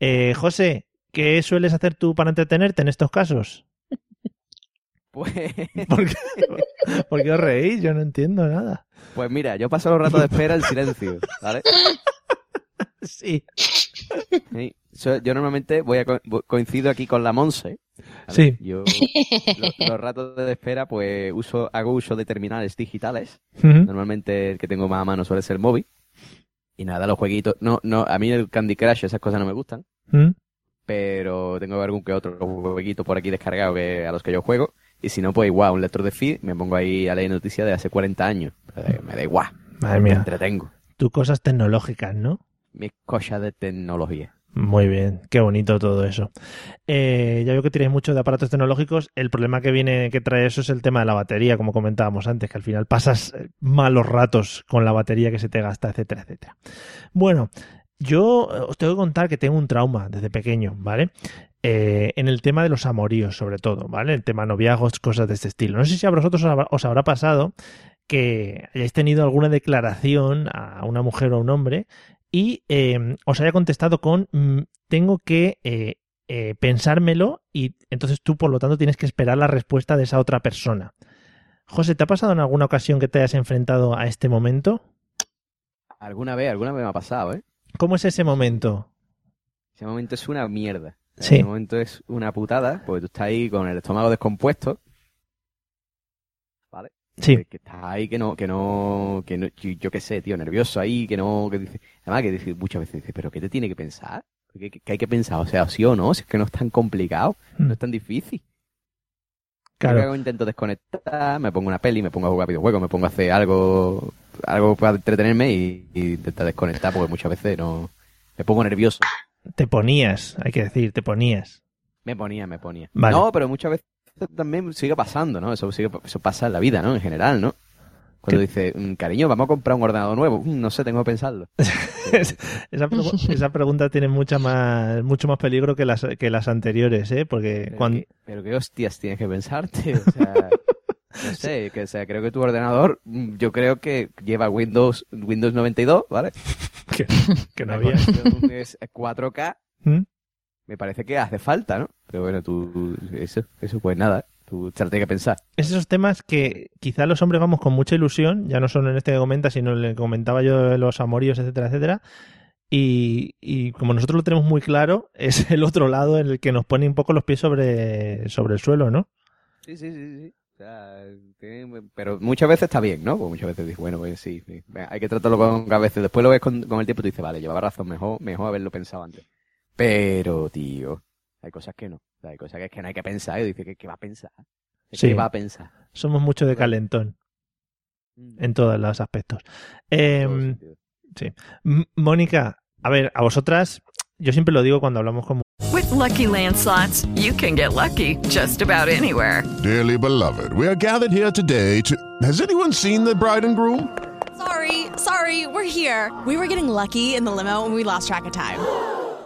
Eh, José, ¿qué sueles hacer tú para entretenerte en estos casos? Pues, ¿Por qué, por qué os reís? Yo no entiendo nada. pues mira, yo paso los ratos de espera en silencio, ¿vale? Sí. Sí. So- yo normalmente voy a co- coincido aquí con la Monse. ¿vale? Sí. Yo los, los ratos de espera, pues uso, hago uso de terminales digitales. Normalmente el que tengo más a mano suele ser el móvil. Y nada, los jueguitos. No, no, a mí el Candy Crush, esas cosas no me gustan. Pero tengo algún que otro jueguito por aquí descargado que, a los que yo juego. Y si no, pues igual, un lector de feed, me pongo ahí a leer noticias de hace 40 años. Me da igual. Madre Me mía. entretengo. Tus cosas tecnológicas, ¿no? Mis cosas de tecnología. Muy bien, qué bonito todo eso. Eh, ya veo que tienes mucho de aparatos tecnológicos. El problema que viene, que trae eso es el tema de la batería, como comentábamos antes, que al final pasas eh, malos ratos con la batería que se te gasta, etcétera, etcétera. Bueno, yo eh, os tengo que contar que tengo un trauma desde pequeño, ¿vale? En el tema de los amoríos, sobre todo, ¿vale? El tema noviazgos, cosas de este estilo. No sé si a vosotros os habrá pasado que hayáis tenido alguna declaración a una mujer o a un hombre y eh, os haya contestado con mm, tengo que eh, eh, pensármelo y entonces tú por lo tanto tienes que esperar la respuesta de esa otra persona. José, ¿te ha pasado en alguna ocasión que te hayas enfrentado a este momento? Alguna vez, alguna vez me ha pasado, ¿eh? ¿Cómo es ese momento? Ese momento es una mierda. Sí. Ese momento es una putada, porque tú estás ahí con el estómago descompuesto. Sí. Que, que estás ahí que no, que no, que no, yo, qué sé, tío, nervioso ahí, que no, que dice, además que dice, muchas veces dice, pero ¿qué te tiene que pensar? ¿Qué, qué- qué hay que pensar? O sea, sí o no, si es que no es tan complicado, no es tan difícil. Claro. Yo hago intento desconectar, me pongo una peli, me pongo a jugar videojuegos, me pongo a hacer algo, algo para entretenerme y, y intentar desconectar, porque muchas veces no, me pongo nervioso. Te ponías, hay que decir, te ponías. Me ponía, me ponía. Vale. No, pero muchas veces también sigue pasando, ¿no? Eso, sigue- eso pasa en la vida, ¿no? En general, ¿no? Cuando dice, "Mm, cariño, vamos a comprar un ordenador nuevo. Mm, no sé, tengo que pensarlo. esa, pregu- esa pregunta tiene mucha más, mucho más peligro que las, que las anteriores, ¿eh? Porque Pero, cuando... qué, pero qué hostias tienes que pensarte. O sea, no sé, que o sea, creo que tu ordenador, mm, yo creo que lleva Windows, Windows 92, ¿vale? Que, que no había. es 4K. ¿Mm? Me parece que hace falta, ¿no? Pero bueno, tú, eso, eso pues nada, tú te lo tienes que pensar. Es esos temas que quizá los hombres vamos con mucha ilusión, ya no solo en este que comenta, sino en el que comentaba yo de los amoríos, etcétera, etcétera. Y, y como nosotros lo tenemos muy claro, es el otro lado en el que nos pone un poco los pies sobre, sobre el suelo, ¿no? Sí, sí, sí, sí. O sea, pero muchas veces está bien, ¿no? Porque muchas veces dices, bueno, pues sí, sí. Hay que tratarlo con cabeza. Después lo ves con, con el tiempo y tú dices, vale, llevaba razón, mejor, mejor haberlo pensado antes. Pero, tío, hay cosas que no. O sea, hay cosas que, que no hay que pensar. Y dice, ¿qué, qué va a pensar? Sí. ¿Qué va a pensar? Somos mucho de calentón. En todos los aspectos. Eh, sí. Mónica, a ver, a vosotras, yo siempre lo digo cuando hablamos con With Lucky Land slots, you can get lucky just about anywhere. Dearly beloved, we are gathered here today to. Has anyone seen the bride and groom? Sorry, sorry, we're here. We were getting lucky in the limo and we lost track of time.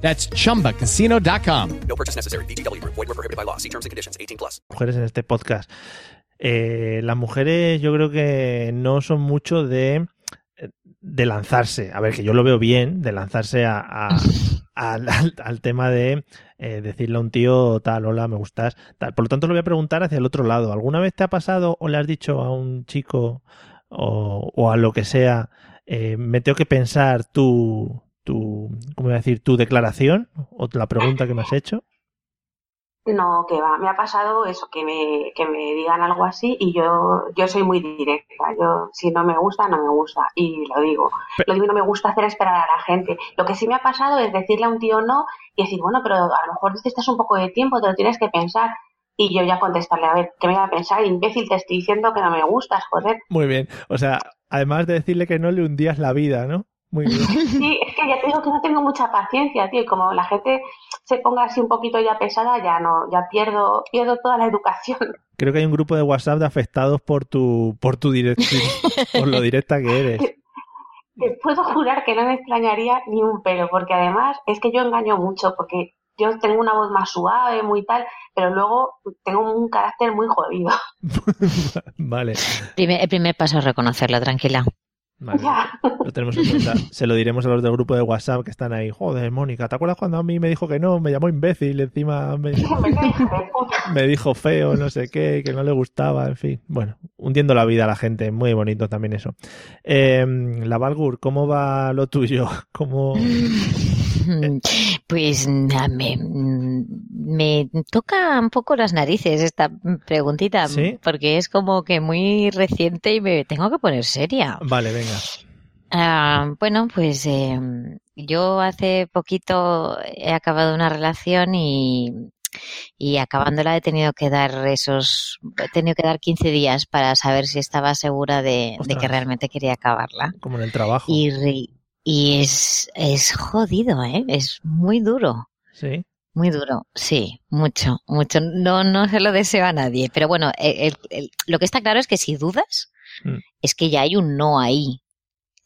That's chumbacasino.com. No purchase necessary. VGW Group. Void were prohibited by law. See terms and conditions. 18 plus. mujeres en este podcast. Eh, las mujeres yo creo que no son mucho de, de lanzarse. A ver, que yo lo veo bien, de lanzarse a, a- al, al- al tema de eh, decirle a un tío tal, hola, me gustas, tal. Por lo tanto, lo voy a preguntar hacia el otro lado. ¿Alguna vez te ha pasado o le has dicho a un chico o, o a lo que sea, eh, me tengo que pensar tu, tu, ¿cómo voy a decir? Tu declaración o la pregunta que me has hecho? No, que va. Me ha pasado eso, que me, que me digan algo así y yo, yo soy muy directa. Yo, si no me gusta, no me gusta. Y lo digo. Lo digo, no me gusta hacer esperar a la gente. Lo que sí me ha pasado es decirle a un tío no y decir, bueno, pero a lo mejor necesitas un poco de tiempo, te lo tienes que pensar. Y yo ya contestarle, a ver, ¿qué me va a pensar? Imbécil, te estoy diciendo que no me gustas, joder. Muy bien. O sea, además de decirle que no le hundías la vida, ¿no? Muy bien. Sí, es que ya te digo que no tengo mucha paciencia, tío. Y como la gente se ponga así un poquito ya pesada, ya no, ya pierdo, pierdo toda la educación. Creo que hay un grupo de WhatsApp de afectados por tu, por tu dirección, por lo directa que eres. Te puedo jurar que no me extrañaría ni un pelo, porque además es que yo engaño mucho, porque yo tengo una voz más suave, muy tal, pero luego tengo un carácter muy jodido. Vale. Primer- el primer paso es reconocerlo, tranquila. Vale, lo tenemos en cuenta. Se lo diremos a los del grupo de WhatsApp que están ahí. Joder, Mónica, ¿te acuerdas cuando a mí me dijo que no? Me llamó imbécil, encima me, me dijo feo, no sé qué, que no le gustaba, en fin. Bueno, hundiendo la vida a la gente, muy bonito también eso. Eh, la Valgur, ¿cómo va lo tuyo? ¿Cómo... Pues me, me toca un poco las narices esta preguntita, ¿Sí? porque es como que muy reciente y me tengo que poner seria. Vale, venga. Ah, bueno, pues eh, yo hace poquito he acabado una relación y, y acabándola he tenido que dar esos, he tenido que dar 15 días para saber si estaba segura de, de que realmente quería acabarla. Como en el trabajo. Y, y es, es jodido, ¿eh? Es muy duro. Sí. Muy duro, sí, mucho, mucho. No, no se lo deseo a nadie. Pero bueno, el- el- lo que está claro es que si dudas, Mm. es que ya hay un no ahí.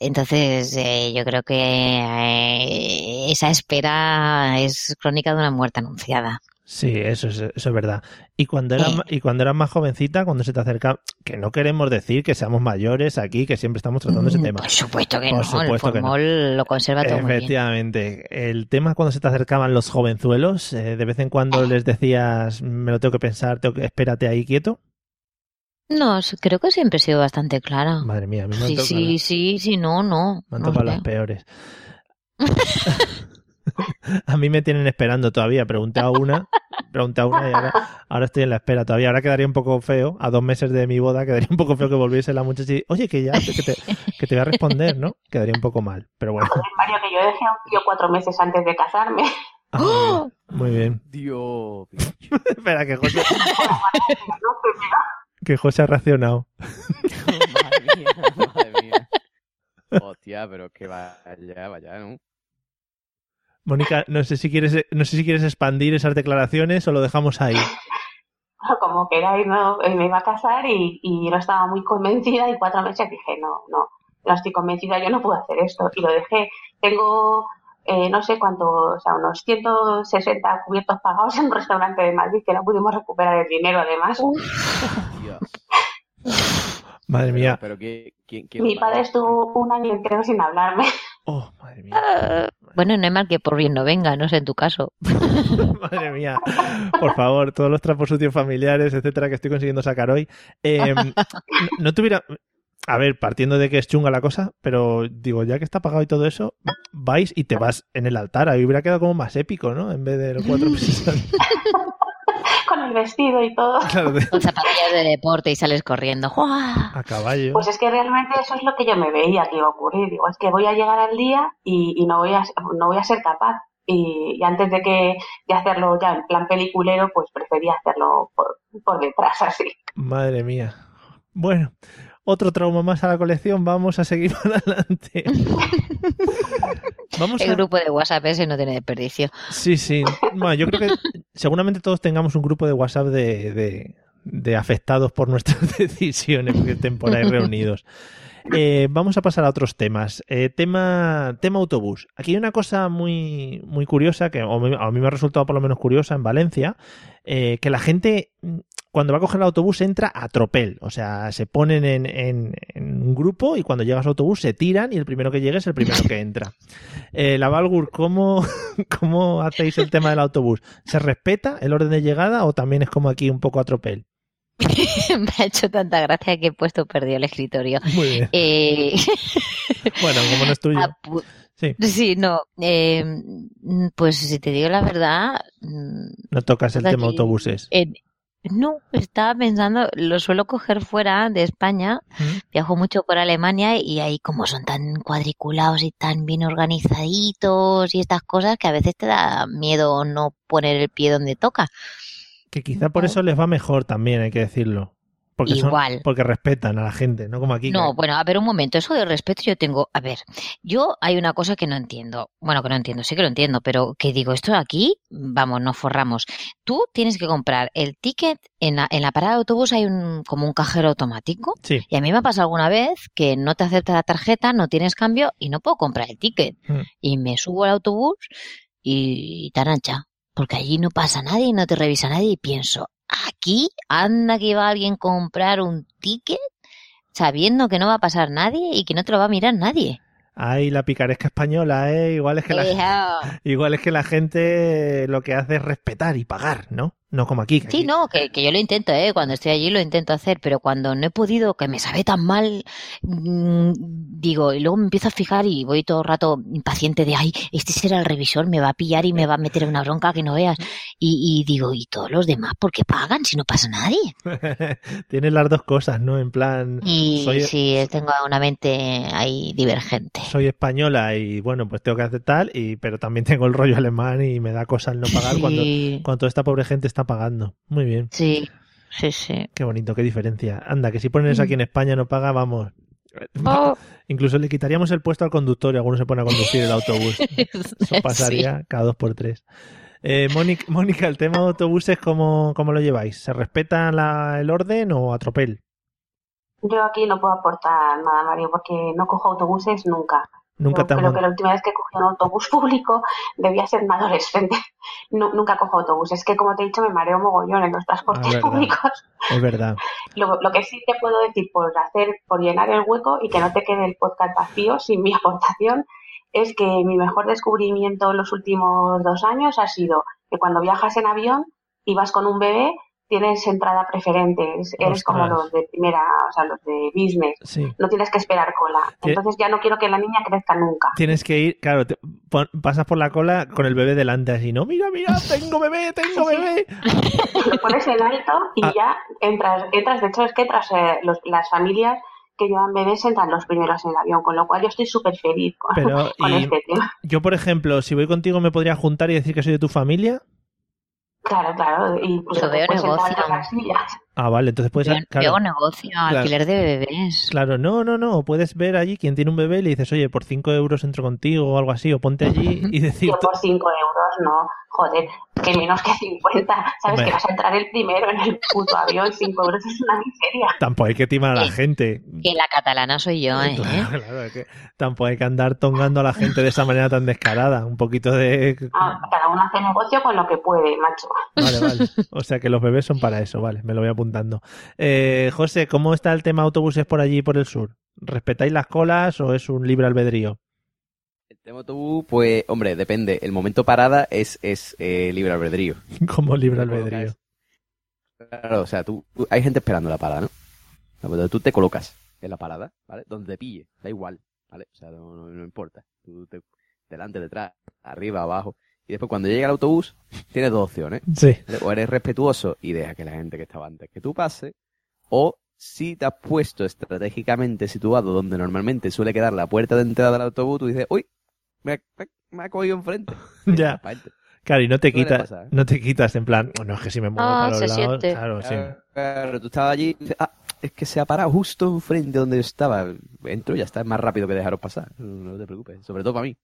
Entonces, eh, yo creo que eh, esa espera es crónica de una muerte anunciada. Sí, eso es, eso es verdad. Y cuando eras, y cuando eras más jovencita, cuando se te acerca, que no queremos decir que seamos mayores aquí, que siempre estamos tratando ese Mm, tema. Por supuesto que Por no, el supuesto que no. formol lo conserva todo muy bien. Efectivamente. El tema cuando se te acercaban los jovenzuelos, eh, de vez en cuando les decías, me lo tengo que pensar, tengo que, espérate ahí quieto. No, creo que siempre he sido bastante clara. Madre mía, a mí me han Sí, tocado, sí, sí, sí, no, no. me han no tocado las peores. a mí me tienen esperando todavía. Pregunté a una, pregunté a una y ahora, ahora estoy en la espera todavía. Ahora quedaría un poco feo, a dos meses de mi boda, quedaría un poco feo que volviese la muchacha y, oye, que ya, que te, que te voy a responder, ¿no? Quedaría un poco mal, pero bueno. Mario, que yo dejé a un tío cuatro meses antes de casarme. Ah, muy bien. Dios. Espera, que José, que José ha reaccionado. Madre mía, madre mía. Hostia, pero que vaya, vaya, ¿no? Mónica, no sé si quieres, no sé si quieres expandir esas declaraciones o lo dejamos ahí. Como que era y no, y me iba a casar y, y no estaba muy convencida y cuatro meses dije, no, no, no estoy convencida, yo no puedo hacer esto. Y lo dejé. Tengo eh, no sé cuánto, o sea, unos 160 cubiertos pagados en un restaurante de Madrid, que no pudimos recuperar el dinero además. Madre mía. Pero ¿qué- quién- quién Mi padre estuvo un año entero sin hablarme. Bueno, no hay mal que por bien no venga, no sé en tu caso. Madre mía. Por favor, todos los trapos sucios familiares, etcétera, que estoy consiguiendo sacar hoy. Eh, no, tuviera. A ver, partiendo de que es chunga la cosa, pero digo, ya que está pagado y todo eso, vais y te vas en el altar. Ahí hubiera quedado como más épico, ¿no? En vez de los cuatro meses. El vestido y todo. Claro, de- Con zapatillas de deporte y sales corriendo. A caballo. Pues es que realmente eso es lo que yo me veía que iba a ocurrir. Digo, es que voy a llegar al día y, y no, voy a, no voy a ser capaz. Y, y antes de que de hacerlo ya en plan peliculero, pues prefería hacerlo por, por detrás así. Madre mía. Bueno, otro trauma más a la colección. Vamos a seguir para adelante. Vamos El a... grupo de WhatsApp ese no tiene desperdicio. Sí, sí. Bueno, yo creo que seguramente todos tengamos un grupo de WhatsApp de, de, de afectados por nuestras decisiones que estén por ahí reunidos. Eh, vamos a pasar a otros temas. Eh, tema, tema autobús. Aquí hay una cosa muy, muy curiosa que a mí me ha resultado por lo menos curiosa en Valencia, eh, que la gente cuando va a coger el autobús entra a tropel. O sea, se ponen en, en- en un grupo y cuando llegas al autobús se tiran y el primero que llegue es el primero que entra. Eh, la Valgur, ¿cómo, ¿cómo hacéis el tema del autobús? ¿Se respeta el orden de llegada o también es como aquí un poco a tropel? Me ha hecho tanta gracia que he puesto perdido el escritorio. Muy bien. Eh, Bueno, como no es tuyo. apu- Sí, Sí, no. eh, pues si te digo la verdad, mm, no tocas el Toca tema aquí. autobuses. No, estaba pensando, lo suelo coger fuera de España, viajo mucho por Alemania y ahí como son tan cuadriculados y tan bien organizaditos y estas cosas que a veces te da miedo no poner el pie donde toca. Que quizá por eso les va mejor también, hay que decirlo. Porque son- Igual. porque respetan a la gente, no como aquí. No, que- bueno, a ver, un momento, eso de respeto yo tengo, a ver, yo hay una cosa que no entiendo, bueno, que no entiendo, sí que lo entiendo, pero que digo, esto aquí, vamos, nos forramos. Tú tienes que comprar el ticket, en la, en la parada de autobús hay un, como un cajero automático, Sí. y a mí me ha pasado alguna vez que no te acepta la tarjeta, no tienes cambio y no puedo comprar el ticket. Mm. Y me subo al autobús y tan ancha, porque allí no pasa nadie, no te revisa nadie y pienso, aquí anda que va alguien a comprar un ticket sabiendo que no va a pasar nadie y que no te lo va a mirar nadie. Ay, la picaresca española, ¿eh? Igual es que la, igual es que la gente lo que hace es respetar y pagar, ¿no? No como aquí. que Sí, aquí- no, que, que yo lo intento, ¿eh? Cuando estoy allí lo intento hacer, pero cuando no he podido, que me sabe tan mal, mm, digo, y luego me empiezo a fijar y voy todo el rato impaciente de, ay, este será el revisor, me va a pillar y me va a meter en una bronca que no veas. Y, y digo, ¿y todos los demás por qué pagan si no pasa nadie? Tienes las dos cosas, ¿no? En plan, Y soy, sí, tengo una mente ahí divergente. soy española y bueno, pues tengo que hacer tal, y, pero también tengo el rollo alemán y me da cosa el no pagar Sí. cuando, cuando toda esta pobre gente está pagando. Muy bien. Sí, sí, sí. Qué bonito, qué diferencia. Anda, que si ponen eso aquí en España no paga, vamos. Oh. Incluso le quitaríamos el puesto al conductor y alguno se pone a conducir el autobús. Eso pasaría cada dos por tres. Eh, Mónica, Mónica, el tema de autobuses, ¿cómo, cómo lo lleváis? ¿Se respeta la- el orden o a tropel? Yo aquí no puedo aportar nada, Mario, porque no cojo autobuses nunca. Nunca Yo creo que la última vez que cogí un autobús público debía ser un adolescente. Nu- nunca cojo autobuses. Es que, como te he dicho, me mareo mogollón en los transportes Ah, públicos. Es verdad. Lo, lo que sí te puedo decir por hacer, por llenar el hueco y que no te quede el podcast vacío sin mi aportación, es que mi mejor descubrimiento en los últimos dos años ha sido que cuando viajas en avión y vas con un bebé, tienes entrada preferente. Eres, como los de primera, o sea, los de business. Sí. No tienes que esperar cola. Entonces ya no quiero que la niña crezca nunca. Tienes que ir, claro, te- pon- pasas por la cola con el bebé delante así, ¿no? Mira, mira, tengo bebé, tengo bebé. Lo pones en alto y Ah. ya entras. entras De hecho, es que tras eh, los- las familias que llevan bebés entran los primeros en el avión, con lo cual yo estoy súper feliz con, Pero, con y- este tema. Yo, por ejemplo, si voy contigo, ¿me podría juntar y decir que soy de tu familia? Claro, claro. Y pues, Yo veo entrar negocio. Ah, vale, entonces puedes... Veo, claro, veo negocio, Claro. alquiler de bebés. Claro, no, no, no. Puedes ver allí quien tiene un bebé y le dices, oye, por 5 euros entro contigo o algo así, o ponte allí y decir, Yo por 5 euros. No, joder, que menos que 50, sabes Hombre. que vas a entrar el primero en el puto avión, 5 euros es una miseria. Tampoco hay que timar a la gente. Que la catalana soy yo, ¿eh? Claro, claro, es que tampoco hay que andar tongando a la gente de esa manera tan descarada. Un poquito de... Ah, cada uno hace negocio con lo que puede, macho. Vale, vale. O sea que los bebés son para eso, vale, me lo voy apuntando. Eh, José, ¿cómo está el tema autobuses por allí, por el sur? ¿Respetáis las colas o es un libre albedrío? Tema autobús, pues, hombre, depende. El momento parada es, es eh, libre albedrío. Como libre albedrío. Claro, o sea, tú, tú- hay gente esperando la parada, ¿no? Pues tú te colocas en la parada, ¿vale? Donde te pille, da igual, ¿vale? O sea, no, no- no importa. Tú te, delante, detrás, arriba, abajo. Y después cuando llega el autobús, tienes dos opciones. Sí. O eres respetuoso y deja que la gente que estaba antes que tú pase, o si te has puesto estratégicamente situado donde normalmente suele quedar la puerta de entrada del autobús, tú dices, uy, me, me- me ha cogido enfrente. Ya. Claro, y no te quitas, ¿eh? no te quitas en plan, no es que si me muevo Ah, para los se lados, siente. claro, sí. Claro, tú estabas allí ah, es que se ha parado justo enfrente donde estaba. Entro y ya está, es más rápido que dejaros pasar. No, no te preocupes, sobre todo para mí.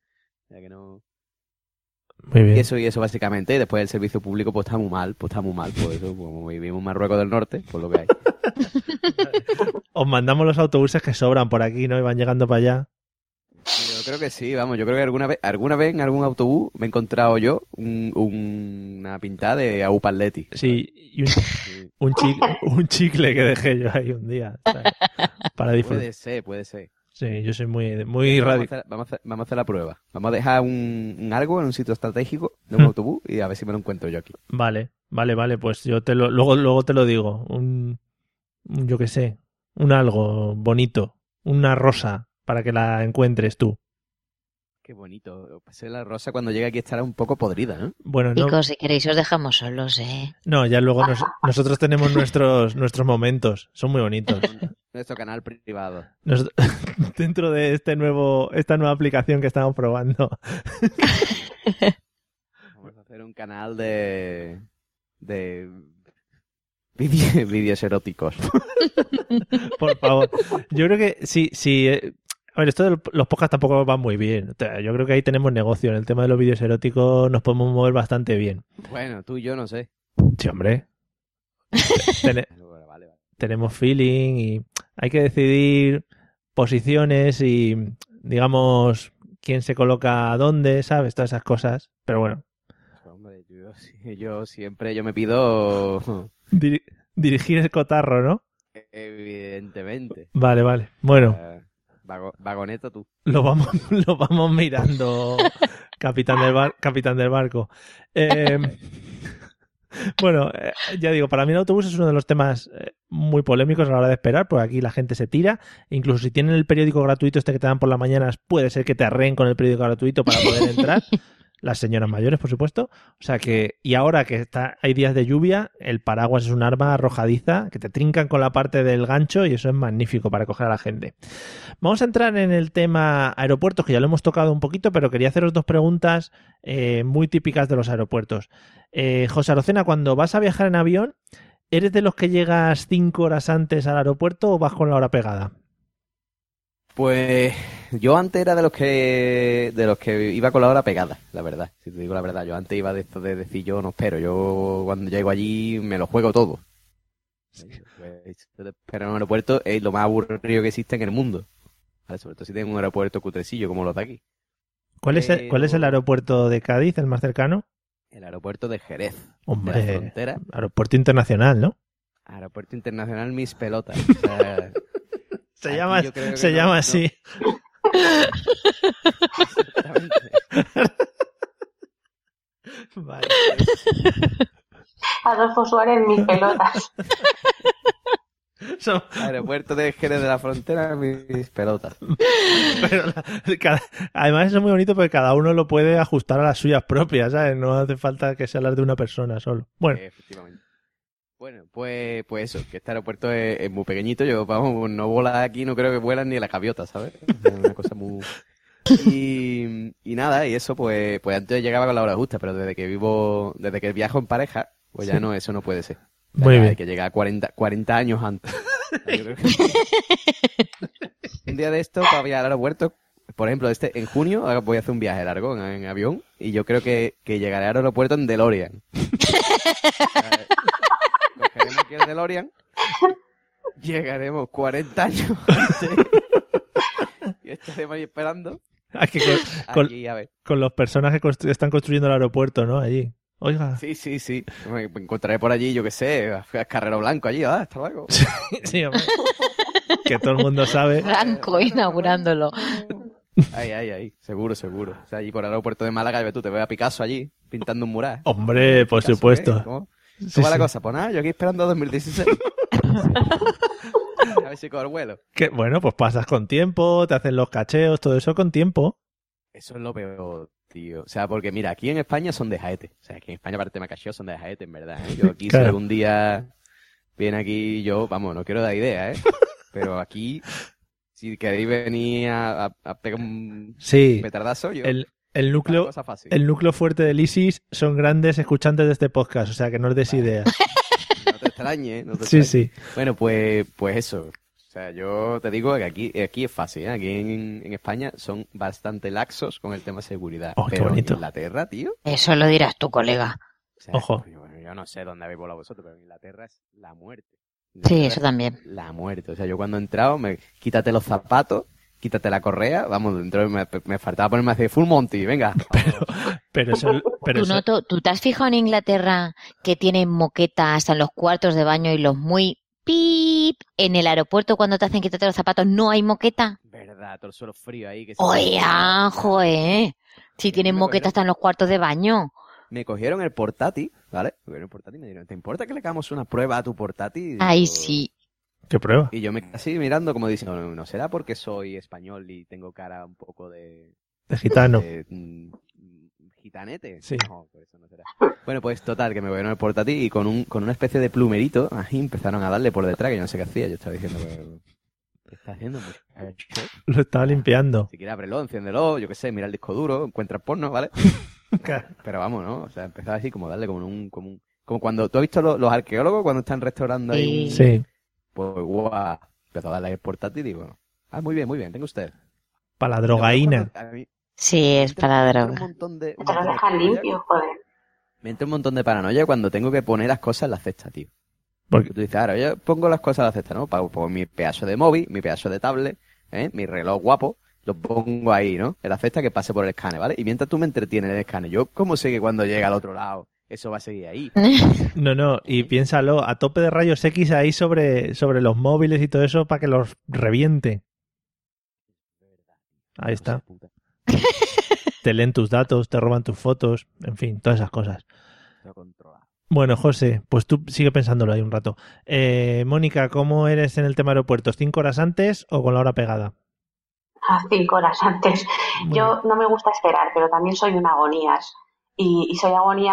Ya que no... Muy bien. Y eso y eso básicamente, y después el servicio público pues está muy mal, pues está muy mal, por eso como vivimos en Marruecos del Norte, pues lo que hay. Os mandamos los autobuses que sobran por aquí, ¿no? Y van llegando para allá. Yo creo que sí, vamos, yo creo que alguna vez, alguna vez en algún autobús me he encontrado yo un- un- una pintada de AUPA Atleti. Sí, y un, un, chicle, un chicle que dejé yo ahí un día. ¿sabes? Para disfrutar. Puede ser, puede ser. Sí, yo soy muy, muy vamos, a radical. hacer, vamos, vamos a hacer la prueba. Vamos a dejar un, un algo en un sitio estratégico de un Hmm. autobús y a ver si me lo encuentro yo aquí. Vale, vale, vale, pues yo te lo, luego, luego te lo digo. Un, un, yo qué sé, un algo bonito, una rosa para que la encuentres tú. Qué bonito. Pues la rosa cuando llega aquí estará un poco podrida, ¿no? Bueno, no, Chicos, si queréis os dejamos solos, ¿eh? no ya luego nos- nosotros tenemos nuestros, nuestros momentos, son muy bonitos. Nuestro canal privado. Nos- dentro de este nuevo, esta nueva aplicación que estamos probando. Vamos a hacer un canal de... de... vídeo- vídeos eróticos. Por favor. Yo creo que sí, sí. A ver, esto de los podcasts tampoco va muy bien. Yo creo que ahí tenemos negocio. En el tema de los vídeos eróticos nos podemos mover bastante bien. Bueno, tú y yo no sé. Sí, hombre. Tene- Vale, vale. tenemos feeling y hay que decidir posiciones y, digamos, quién se coloca dónde, ¿sabes? Todas esas cosas. Pero bueno, Hombre, yo, yo siempre yo me pido... diri- dirigir el cotarro, ¿no? Evidentemente. Vale, vale. Bueno. Eh, vago- vagoneta tú. Lo vamos, lo vamos mirando, capitán del, barco. Eh, bueno, eh, ya digo, para mí el autobús es uno de los temas eh, muy polémicos a la hora de esperar, porque aquí la gente se tira. Incluso si tienen el periódico gratuito este que te dan por las mañanas, puede ser que te arreen con el periódico gratuito para poder entrar. Las señoras mayores, por supuesto. O sea que, y ahora que está, hay días de lluvia, el paraguas es un arma arrojadiza que te trincan con la parte del gancho y eso es magnífico para coger a la gente. Vamos a entrar en el tema aeropuertos, que ya lo hemos tocado un poquito, pero quería haceros dos preguntas eh, muy típicas de los aeropuertos. Eh, José Arocena, cuando vas a viajar en avión, ¿eres de los que llegas cinco horas antes al aeropuerto o vas con la hora pegada? Pues yo antes era de los que de los que iba con la hora pegada, la verdad. Si te digo la verdad, yo antes iba de esto de decir yo no espero, yo cuando llego allí me lo juego todo. Pero en un aeropuerto es lo más aburrido que existe en el mundo. Vale, sobre todo si tienes un aeropuerto cutrecillo como los de aquí. ¿Cuál es, el, ¿Cuál es el aeropuerto de Cádiz, el más cercano? El aeropuerto de Jerez. De la Hombre, frontera. aeropuerto internacional, ¿no? Aeropuerto Internacional Mis Pelotas. O sea, Se llama, se no- llama no- así. Vale. Adolfo Suárez, mis pelotas. Aeropuerto de Jerez de la Frontera Mis Pelotas. Pero la- cada- además eso es muy bonito porque cada uno lo puede ajustar a las suyas propias, ¿sabes? No hace falta que sea las de una persona solo. Bueno, Efectivamente. Bueno, pues, pues eso, que este aeropuerto es, es muy pequeñito. Yo, vamos, no vola aquí, no creo que vuelan ni las gaviotas, ¿sabes? Es una cosa muy... Y, y nada, y eso, pues, pues antes llegaba con la hora justa, pero desde que vivo, desde que viajo en pareja, pues ya Sí. no, eso no puede ser. Muy Ya bien. Hay que llegar a 40, 40 años antes. Un día de esto, para viajar al aeropuerto, por ejemplo, este en junio voy a hacer un viaje largo en, en avión y yo creo que, que llegaré al aeropuerto en DeLorean. Eh, Cogeremos aquí el DeLorean, llegaremos 40 años y estaremos ahí esperando. Aquí con, con- Aquí, a ver. con las personas que constru- están construyendo el aeropuerto, ¿no? Allí. Oiga. Sí, sí, sí. Me encontraré por allí, yo qué sé, a Carrero Blanco allí, ah, hasta luego. Sí, hombre. que todo el mundo sabe. Franco inaugurándolo. Ahí, ahí, ahí, seguro, seguro. O sea, allí por el aeropuerto de Málaga, ve tú, te veo a Picasso allí, pintando un mural. Hombre, por Picasso, supuesto. ¿eh? ¿Cómo, Sí, va la cosa? Pues nada, yo aquí esperando 2016. a ver si cojo el vuelo. Que, bueno, pues pasas con tiempo, te hacen los cacheos, todo eso con tiempo. Eso es lo peor, tío. O sea, porque mira, aquí en España son de Jaete. O sea, aquí en España, aparte de Macacheo, son de Jaete, en verdad. ¿eh? Yo aquí, Claro. si algún día viene aquí, yo, vamos, no quiero dar idea, ¿eh? Pero aquí, si queréis venir a, a- a pegar un Sí. petardazo, yo... El, el núcleo, cosa fácil. el núcleo fuerte del ISIS son grandes escuchantes de este podcast, o sea que no os des ideas. No te extrañe, no te Sí, extrañe. sí. Bueno, pues, pues eso. O sea, yo te digo que aquí, aquí es fácil, ¿eh? Aquí en, en España son bastante laxos con el tema de seguridad. Oh, qué pero bonito. en Inglaterra, tío. Eso lo dirás tú, colega. o sea, Ojo. Yo, yo no sé dónde habéis volado vosotros, pero en Inglaterra es la muerte. Sí, eso es también. La muerte. O sea, yo cuando he entrado, me, quítate los zapatos, quítate la correa, vamos, dentro me, me faltaba ponerme así full monty, venga. Pero eso, pero ¿Tú, eso- no, tú, tú te has fijado en Inglaterra que tienen moqueta hasta en los cuartos de baño y los muy pip en el aeropuerto cuando te hacen quitarte los zapatos no hay moqueta? Verdad, todo el suelo frío ahí. Que se- Oye, ah, joder. Si tienen moqueta hasta en los cuartos de baño. Me cogieron el portátil, ¿vale? Me cogieron el portátil y me dijeron, ¿te importa que le hagamos una prueba a tu portátil? Ay, sí. ¿Qué prueba? Y yo me quedé así mirando como diciendo, no, no será porque soy español y tengo cara un poco de... De gitano. de, mm, gitanete. Sí. No, por eso no será. Bueno, pues total, que me cogieron el portátil y con, un, con una especie de plumerito, ahí empezaron a darle por detrás, que yo no sé qué hacía. Yo estaba diciendo, ¿qué está haciendo? muchacho? Lo estaba limpiando. Si quieres ábrelo, enciéndelo, yo qué sé, mira el disco duro, encuentras porno, ¿vale? Pero vamos, ¿no? O sea, empezaba así como darle como un... Como, un, como cuando... ¿Tú has visto los, los arqueólogos cuando están restaurando ahí un... Sí. Pues guau, empezó a darle el portátil y digo, ah, muy bien, muy bien, tenga usted. Para la drogaína. Mí Sí, es para un droga. montón de... un Te lo montón de limpio, joder. Me entra un montón de paranoia cuando tengo que poner las cosas en la cesta, tío. Porque- Tú dices, ahora yo pongo las cosas en la cesta, ¿no? Por mi pedazo de móvil, mi pedazo de tablet, ¿eh? mi reloj guapo, lo pongo ahí, ¿no? En la cesta que pase por el escáner, ¿vale? Y mientras tú me entretienes en el escáner, yo, ¿cómo sé que cuando llega al otro lado eso va a seguir ahí? No, no, y piénsalo, a tope de rayos X ahí sobre, sobre los móviles y todo eso para que los reviente. Ahí está. Te leen tus datos, te roban tus fotos, en fin, todas esas cosas. Bueno, José, pues tú sigue pensándolo ahí un rato. Eh, Mónica, ¿cómo eres en el tema aeropuertos? ¿Cinco horas antes o con la hora pegada? A cinco horas antes. Yo no me gusta esperar, pero también soy una agonías. Y, y soy agonía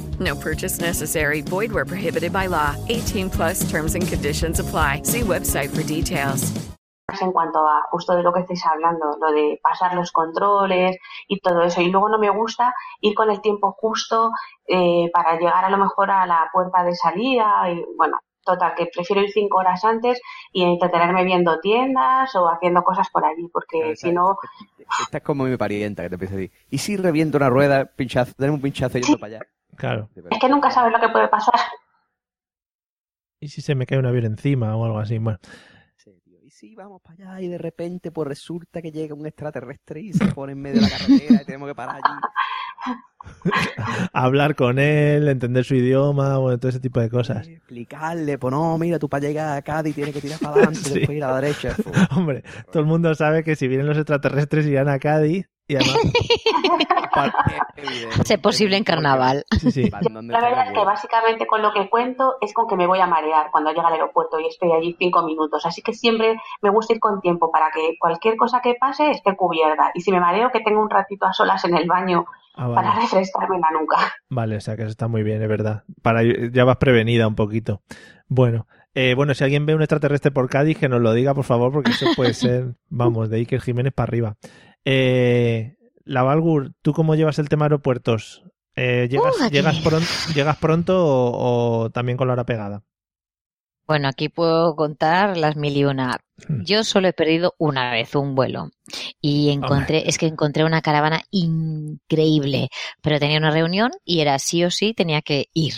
No purchase necessary. Void where prohibited by law. 18 plus terms and conditions apply. See website for details. en cuanto a justo de lo que estáis hablando, lo de pasar los controles y todo eso. Y luego no me gusta ir con el tiempo justo eh, para llegar a lo mejor a la puerta de salida. Y bueno, total, que prefiero ir cinco horas antes y entretenerme viendo tiendas o haciendo cosas por allí, porque si no, Esta es como mi parienta que te empieza a decir, ¿y si reviento una rueda, pinchazo, tenemos un pinchazo yendo para allá? Claro. es que nunca sabes lo que puede pasar. ¿Y si se me cae un avión encima o algo así? Bueno, Y si vamos para allá y de repente pues resulta que llega un extraterrestre y se pone en medio de la carretera y tenemos que parar allí. hablar con él, entender su idioma, bueno, todo ese tipo de cosas. explicarle, pues no, mira, tú para llegar a Cádiz tienes que tirar para adelante, Sí. después ir a la derecha. Hombre, todo el mundo sabe que si vienen los extraterrestres irán a Cádiz Y además, Ser posible en carnaval. sí, sí. La verdad es que básicamente con lo que cuento es con que me voy a marear cuando llega al aeropuerto y estoy allí cinco minutos. Así que siempre me gusta ir con tiempo para que cualquier cosa que pase esté cubierta. Y si me mareo, que tenga un ratito a solas en el baño Ah, vale. para refrescarme la nuca. Vale, o sea que eso está muy bien, es verdad. Para, ya vas prevenida un poquito. Bueno, eh, bueno, si alguien ve un extraterrestre por Cádiz, que nos lo diga, por favor, porque eso puede ser, vamos, de Iker Jiménez para arriba. Eh, la Valgur, ¿tú cómo llevas el tema aeropuertos? Eh, ¿llegas, Uh, llegas, pron- ¿Llegas pronto o, o también con la hora pegada? Bueno, aquí puedo contar las mil y una. Yo solo he perdido una vez un vuelo y encontré, es que encontré una caravana increíble, pero tenía una reunión y era sí o sí tenía que ir.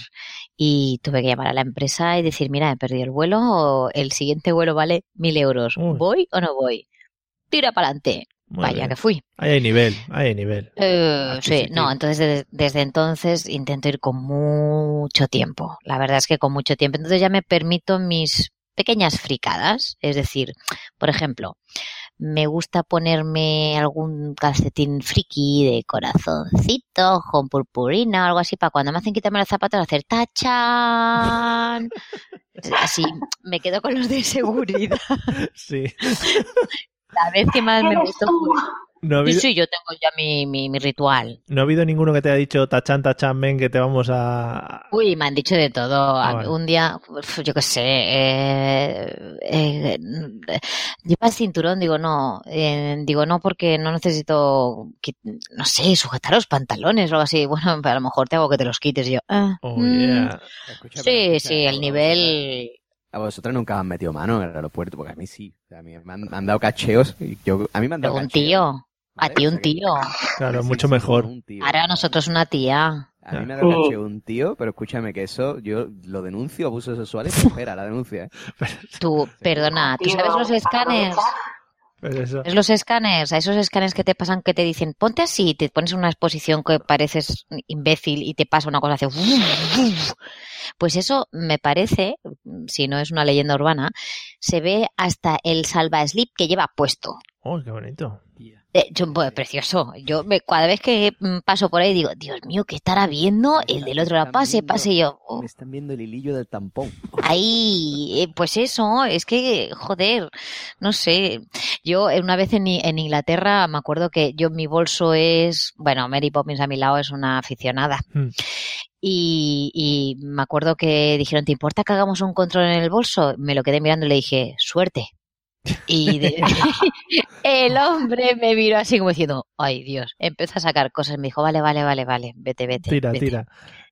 Y tuve que llamar a la empresa y decir, mira, he perdido el vuelo, o el siguiente vuelo vale mil euros. ¿Voy o no voy? Tira para adelante. Muy Vaya bien. que fui. Ahí hay nivel, ahí hay nivel. Eh, sí, no, entonces desde, desde entonces intento ir con mucho tiempo. La verdad es que con mucho tiempo. Entonces ya me permito mis pequeñas fricadas. Es decir, por ejemplo, me gusta ponerme algún calcetín friki de corazoncito con purpurina o algo así para cuando me hacen quitarme los zapatos hacer tachan. Así me quedo con los de seguridad. Sí. La vez que más me ¿Eres gustó. No ha, Sí, habido, sí, yo tengo ya mi, mi, mi ritual. no ha habido ninguno que te haya dicho tachan, tachan, ven que te vamos a... Uy, me han dicho de todo. Ah. Un día, yo qué sé, eh, eh, lleva el cinturón, digo no, eh, digo no porque no necesito, que- no sé, sujetar los pantalones o algo así. Bueno, a lo mejor te hago que te los quites y yo. ah, Oh, mm. yeah. Sí, sí, el nivel. A vosotros nunca os han metido mano en el aeropuerto, porque a mí sí. O sea, a mí me han, me han dado cacheos. Y yo, a mí me han dado Un cacheos. tío. A ti un tío. Claro, mucho mejor. Ahora a nosotros una tía. A mí me ha dado cacheo un tío, pero escúchame que eso yo lo denuncio, abusos sexuales, espera, la denuncia. ¿eh? Tú, perdona, ¿tú sabes los escáneres? Pero eso... ¿Ves los escáneres? A esos escáneres que te pasan que te dicen, ponte así, te pones en una exposición que pareces imbécil y te pasa una cosa, hace... Pues eso me parece, si no es una leyenda urbana, se ve hasta el salva slip que lleva puesto. Oh, qué bonito. Eh, yo- pues, precioso. Yo me- cada vez que mm, paso por ahí digo, Dios mío, ¿qué estará viendo? El del otro lado pase, pase yo. oh, Me están viendo el hilillo del tampón. Ahí, eh, pues eso, es que, joder, no sé. Yo eh, una vez en, en Inglaterra me acuerdo que yo mi bolso es, bueno, Mary Poppins a mi lado es una aficionada. Hmm. Y, y me acuerdo que dijeron, ¿te importa que hagamos un control en el bolso? Me lo quedé mirando y le dije, suerte. Y de- el hombre me miró así como diciendo, ay Dios, empezó a sacar cosas. Me dijo, vale, vale, vale, vale, vete, vete. Tira, vete". tira.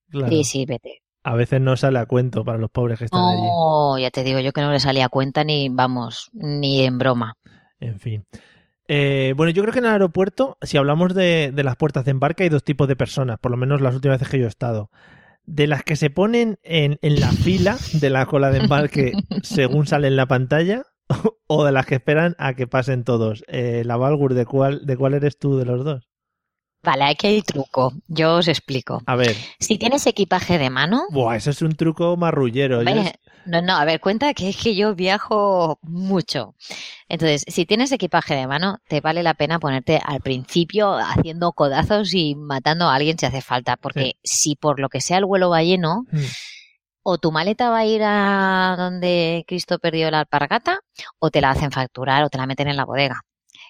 Claro. Sí, sí, vete. A veces no sale a cuento para los pobres que están allí. No, ya te digo yo que no le salía a cuenta ni, vamos, ni en broma. En fin. Eh, bueno, yo creo que en el aeropuerto, si hablamos de, de las puertas de embarque, hay dos tipos de personas, por lo menos las últimas veces que yo he estado. De las que se ponen en, en la fila de la cola de embarque según sale en la pantalla, o de las que esperan a que pasen todos. Eh, la Valgur, ¿de cuál, ¿de cuál eres tú de los dos? Vale, aquí hay truco. Yo os explico. A ver. Si tienes equipaje de mano, Buah, eso es un truco marrullero. Es- no, no, a ver, cuenta que es que yo viajo mucho. Entonces, si tienes equipaje de mano, te vale la pena ponerte al principio haciendo codazos y matando a alguien si hace falta, porque si por lo que sea el vuelo va lleno, Hmm. O tu maleta va a ir a donde Cristo perdió la alpargata, o te la hacen facturar o te la meten en la bodega.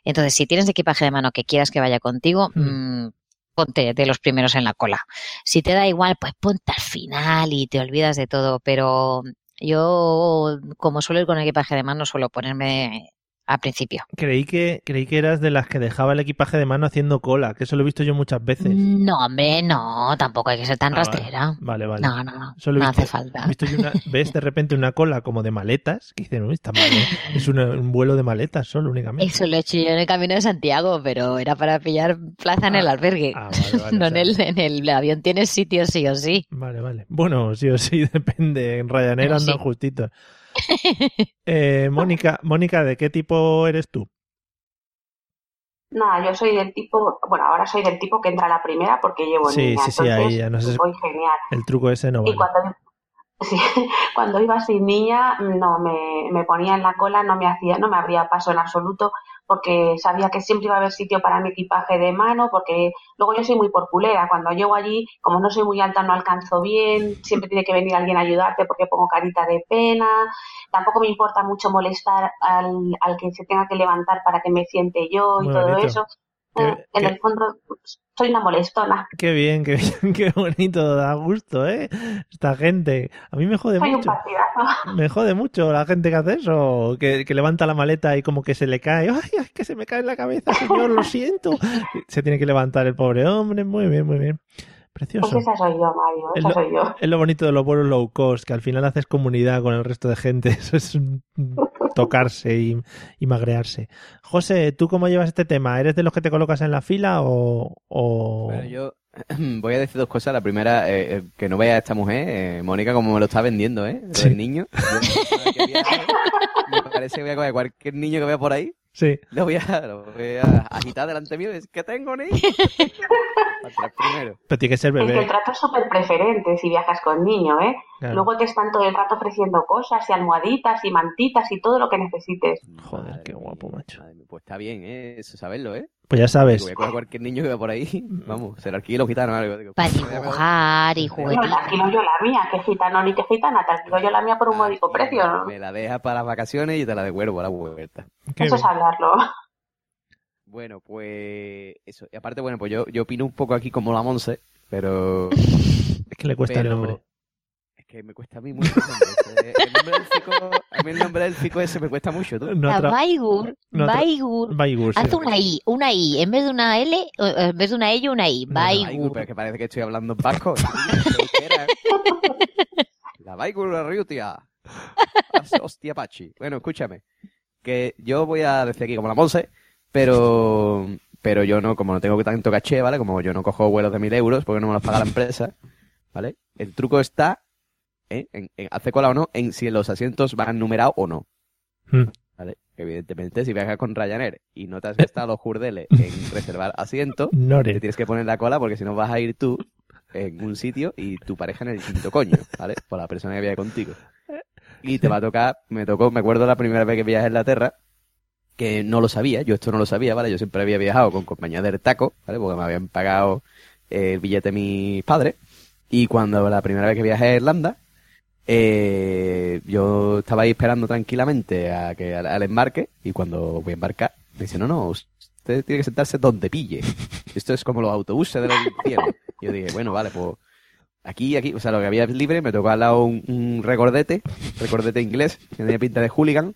Entonces, si tienes equipaje de mano que quieras que vaya contigo, mm, ponte de los primeros en la cola. Si te da igual, pues ponte al final y te olvidas de todo. Pero yo, como suelo ir con equipaje de mano, suelo ponerme al principio. Creí que, creí que eras de las que dejaba el equipaje de mano haciendo cola, que eso lo he visto yo muchas veces. No, hombre, no, tampoco hay que ser tan Ah, vale. rastrera. Vale, vale. No, no, no, Solo no visto- hace falta. visto yo una- ves de repente una cola como de maletas, que dicen, uy, está mal, ¿eh? es una- un vuelo de maletas solo únicamente. Eso lo he hecho yo en el camino de Santiago, pero era para pillar plaza en el albergue. vale, no o en, el, en el avión tienes sitio sí o sí. Vale, vale. Bueno, sí o sí, depende. En Ryanair andan sí. justitos. Eh, Mónica, Mónica, ¿de qué tipo eres tú? Nada, yo soy del tipo, bueno, ahora soy del tipo que entra a la primera porque llevo Sí, niña, sí, sí, ahí ya no sé. voy genial. El truco ese no vale. Y cuando, sí, cuando iba sin niña, no, me, me ponía en la cola, no me hacía, no me abría paso en absoluto, porque sabía que siempre iba a haber sitio para mi equipaje de mano, porque luego yo soy muy porculera. Cuando llego allí, como no soy muy alta, no alcanzo bien, siempre tiene que venir alguien a ayudarte porque pongo carita de pena. Tampoco me importa mucho molestar al, al que se tenga que levantar para que me siente yo y Muy todo bonito. eso. Qué- Eh, en qué- el fondo, soy una molestona. Qué bien, qué bien, qué bonito, da gusto, ¿eh? Esta gente. A mí me jode Soy un mucho. partidazo. Me jode mucho la gente que hace eso, que, que levanta la maleta y como que se le cae. ¡Ay, ay, que se me cae en la cabeza, señor! Lo siento. Se tiene que levantar el pobre hombre. Muy bien, muy bien. Precioso. Pues esa soy yo, Mario, Es esa lo, soy yo. es lo bonito de los vuelos low cost, que al final haces comunidad con el resto de gente. Eso es un- tocarse y, y magrearse. José, ¿tú cómo llevas este tema? ¿Eres de los que te colocas en la fila o...? o- Bueno, yo voy a decir dos cosas. La primera, eh, eh, que no vea a esta mujer, eh, Mónica, como me lo está vendiendo, ¿eh? Sí. del niño. Que me parece que voy a coger cualquier niño que vea por ahí. Sí. Lo voy a, lo voy a agitar delante mío y decir, ¿qué tengo, niño? Atrás primero. Pero tiene que ser Es que el bebé. trato es súper preferente si viajas con niño, ¿eh? Claro. Luego te están todo el rato ofreciendo cosas y almohaditas y mantitas y todo lo que necesites. Joder, qué guapo, macho. Pues está bien, ¿eh? Eso saberlo, ¿eh? Pues ya sabes. Voy a coger a cualquier niño que vea por ahí. Vamos, será alquilo gitano o algo. Para dibujar y No, juguetitos. te alquilo yo la mía, que gitano ni que gitana, te alquilo yo la mía por un módico precio. ¿no? Me la dejas para las vacaciones y te la devuelvo a la vuelta. Qué Eso es hablarlo. Bueno, pues eso. Y aparte, bueno, pues yo, yo opino un poco aquí como la Monse, pero... Es que le cuesta el nombre. Que me cuesta a mí mucho el nombre. ese. El nombre élfico, a mí el nombre élfico ese me cuesta mucho, tú. No La atra- Baigur, no atra- Baigur. Baigur, sí. Haz una I, una I. En vez de una L, eh, en vez de una L, una I. Baigur, Baigur. pero es que parece que estoy hablando en vasco. La Baigur Riutia. Hostia Pachi. Bueno, escúchame. Que yo voy a decir aquí como la Monse, pero pero yo no, como no tengo tanto caché, ¿vale? Como yo no cojo vuelos de mil euros porque no me los paga la empresa, ¿vale? El truco está ¿eh? en, en hacer cola o no, en si los asientos van numerados o no. Hmm. ¿Vale? Evidentemente, si viajas con Ryanair y no te has gastado los jurdeles en reservar asiento, te tienes que poner la cola porque si no vas a ir tú en un sitio y tu pareja en el quinto coño, ¿vale? Por la persona que viaja contigo. Y te va a tocar, me tocó, me acuerdo la primera vez que viajé a Inglaterra, que no lo sabía, yo esto no lo sabía, ¿vale? Yo siempre había viajado con compañía del taco, ¿vale? Porque me habían pagado el billete mis padres. Y cuando la primera vez que viajé a Irlanda, eh, yo estaba ahí esperando tranquilamente a que al, al embarque y cuando voy a embarcar me dice, no, no, usted tiene que sentarse donde pille. Esto es como los autobuses de los infiernos. Y yo dije, bueno, vale, pues aquí, aquí, o sea, lo que había libre, me tocó al lado un, un recordete, recordete inglés, que tenía pinta de hooligan,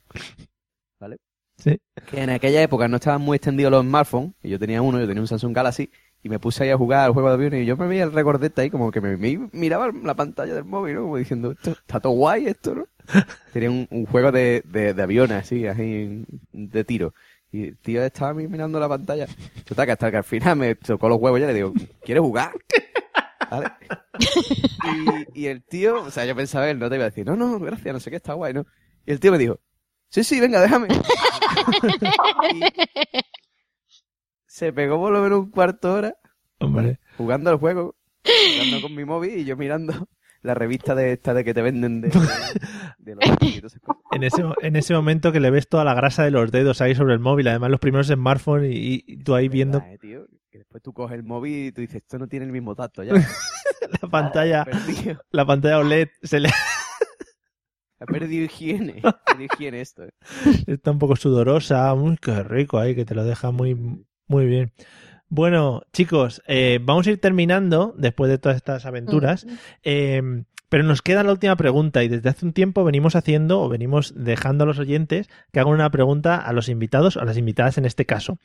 ¿vale? Sí. Que en aquella época no estaban muy extendidos los smartphones, y yo tenía uno, yo tenía un Samsung Galaxy, y me puse ahí a jugar al juego de aviones y yo me veía el recordete ahí como que me, me miraba la pantalla del móvil, ¿no? Como diciendo, esto, está todo guay esto, ¿no? Tenía un, un juego de, de, de aviones así, así, de tiro. Y el tío estaba a mí mirando la pantalla. Total, que hasta que al final me tocó los huevos ya le digo, ¿quieres jugar? ¿Vale? Y, y el tío, o sea, yo pensaba, él no te iba a decir, no, no, gracias, no sé qué, está guay, ¿no? Y el tío me dijo, sí, sí, venga, déjame. Y se pegó por lo menos un cuarto de hora Hombre. jugando al juego, jugando con mi móvil y yo mirando la revista de esta de que te venden de, de los y todas esas cosas. En ese, en ese momento que le ves toda la grasa de los dedos ahí sobre el móvil, además los primeros smartphones y, y tú ahí viendo Eh, tío, que después tú coges el móvil y tú dices, esto no tiene el mismo tacto ya. la pantalla, perdido. la pantalla OLED se le Ha perdido higiene. Ha perdido higiene esto. eh. está un poco sudorosa, muy qué rico ahí, que te lo deja muy, muy bien. Bueno, chicos, eh, vamos a ir terminando después de todas estas aventuras. Eh, pero nos queda la última pregunta y desde hace un tiempo venimos haciendo o venimos dejando a los oyentes que hagan una pregunta a los invitados o a las invitadas en este caso.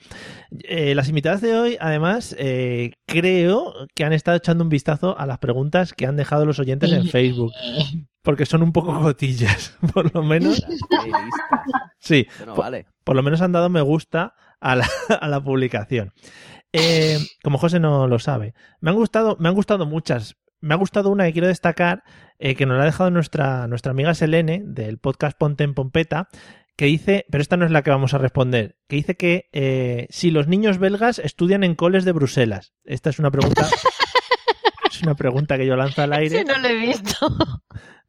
Eh, las invitadas de hoy, además, eh, creo que han estado echando un vistazo a las preguntas que han dejado los oyentes en Facebook. Porque son un poco gotillas, por lo menos. Sí, por, vale. por lo menos han dado me gusta a la, a la publicación. Eh, como José no lo sabe, me han gustado, me han gustado muchas. Me ha gustado una que quiero destacar, eh, que nos la ha dejado nuestra, nuestra amiga Selene, del podcast Ponte en Pompeta, que dice, pero esta no es la que vamos a responder, que dice que eh, si los niños belgas estudian en coles de Bruselas. Esta es una pregunta. es una pregunta que yo lanzo al aire. Ese no lo he visto.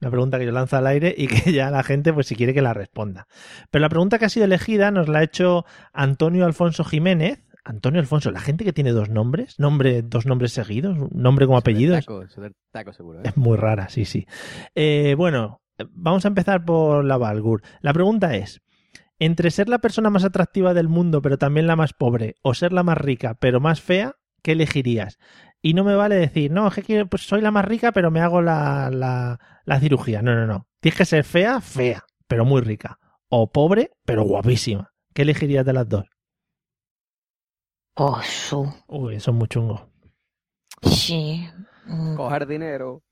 Una pregunta que yo lanzo al aire y que ya la gente, pues si quiere que la responda. Pero la pregunta que ha sido elegida nos la ha hecho Antonio Alfonso Jiménez. Antonio Alfonso, la gente que tiene dos nombres, nombre, dos nombres seguidos, un nombre como apellido, Taco, taco seguro. ¿eh? es muy rara, sí, sí. Eh, bueno, vamos a empezar por la Valgur. La pregunta es, entre ser la persona más atractiva del mundo pero también la más pobre o ser la más rica pero más fea, ¿qué elegirías? Y no me vale decir, no, es que pues soy la más rica pero me hago la, la, la cirugía. No, no, no. Tienes que ser fea, fea, pero muy rica. O pobre, pero guapísima. ¿Qué elegirías de las dos? Oh, su. Uy, eso es muy chungo. Sí. Mm. Coger dinero.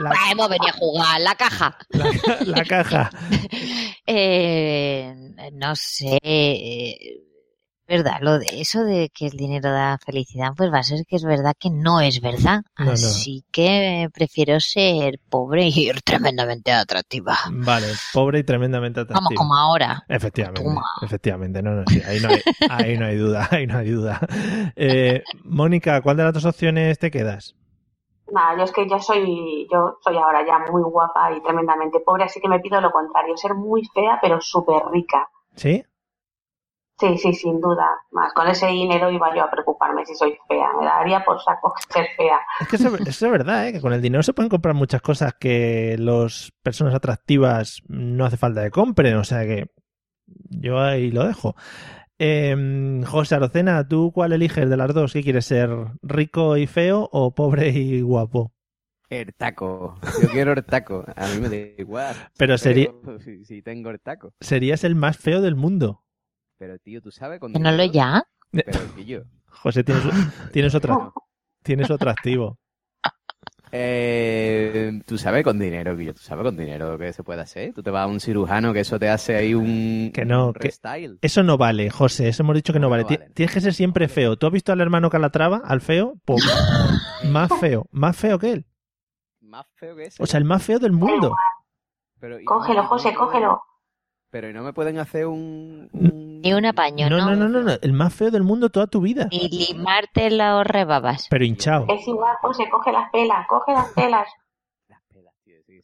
La, Ah, hemos venido a jugar la caja. la- la caja. Eh, no sé. Verdad, lo de eso de que el dinero da felicidad, pues va a ser que es verdad que no es verdad. No, no. Así que prefiero ser pobre y ir tremendamente atractiva. Vale, pobre y tremendamente atractiva. Vamos como ahora. Efectivamente, Toma. efectivamente, no, no, sí, ahí no hay, ahí no hay duda, ahí no hay duda. Eh, Mónica, ¿cuál de las dos opciones te quedas? Nada, yo es que yo soy, yo soy ahora ya muy guapa y tremendamente pobre, así que me pido lo contrario, ser muy fea pero súper rica. ¿Sí? Sí, sí, sin duda. Más con ese dinero iba yo a preocuparme si soy fea. Me daría por saco ser fea. Es que eso, eso es verdad, ¿eh? que con el dinero se pueden comprar muchas cosas que las personas atractivas no hace falta que compren, o sea que yo ahí lo dejo. Eh, José Arocena, ¿tú cuál eliges de las dos? ¿Qué quieres ser? ¿Rico y feo o pobre y guapo? El taco. Yo quiero el taco. A mí me da igual. Pero sería- Pero Si, si tengo el taco. Serías el más feo del mundo. Pero tío, tú sabes con Que no lo ya. Pero tío. José, tienes, tienes otra. Tienes otro activo. Eh, tú sabes con dinero, Guillo, tú sabes con dinero que se puede hacer. Tú te vas a un cirujano que eso te hace ahí un, Que no, que restyle. eso no vale, José. Eso hemos dicho que no ¿Cómo vale. vale? Tienes que ser siempre feo. ¿Tú has visto al hermano Calatrava, al feo? Pues, más feo, más feo que él. Más feo que ese. O sea, el más feo del mundo. Pero, Cógelo, no- José, cógelo. Pero ¿y no me pueden hacer un... un- Ni un apaño, No, ¿no? no, no, no. El más feo del mundo toda tu vida. Ni limarte los rebabas. Pero hinchado. Es igual, José, coge las pelas, coge las pelas. Las pelas, tío. Sí,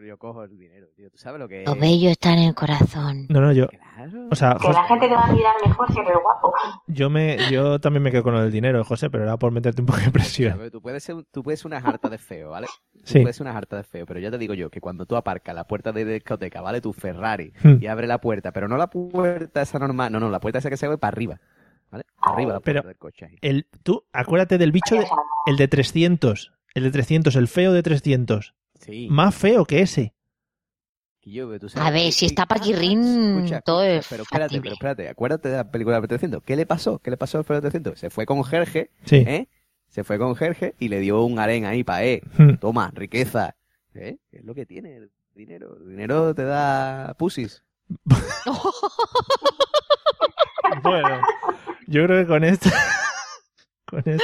sí. Yo, cojo el dinero, tío. ¿Tú sabes lo que es? Lo bello está en el corazón. No, no, yo. Claro. O sea, Que José, la gente te va a mirar mejor si eres guapo. yo, me, yo también me quedo con lo del dinero, José, pero era por meterte un poco de presión. ¿sabes? Tú puedes ser, tú puedes ser una jarta de feo, ¿vale? Tú Sí. puedes ser una jarta de feo, pero ya te digo yo que cuando tú aparcas la puerta de discoteca, ¿vale? Tu Ferrari Hmm. y abre la puerta, pero no la puerta esa normal, no, no, la puerta esa que se ve para arriba, ¿vale? Arriba la puerta Pero- del coche ahí. El, tú, acuérdate del bicho, de- el de 300. El de 300, el feo de 300. Sí. Más feo que ese. Que yo, pero tú sabes A ver, si está Paquirrín, Escucha, todo es pero espérate, factible. pero espérate, acuérdate de la película de 300. ¿Qué le pasó? ¿Qué le pasó al de 300? Se fue con Jerge, Sí. ¿eh? Se fue con Jerge y le dio un harén ahí para eh. Hmm. Toma, riqueza. ¿Eh? Es lo que tiene el dinero. El dinero te da pusis. Bueno, yo creo que con esto. Con esto.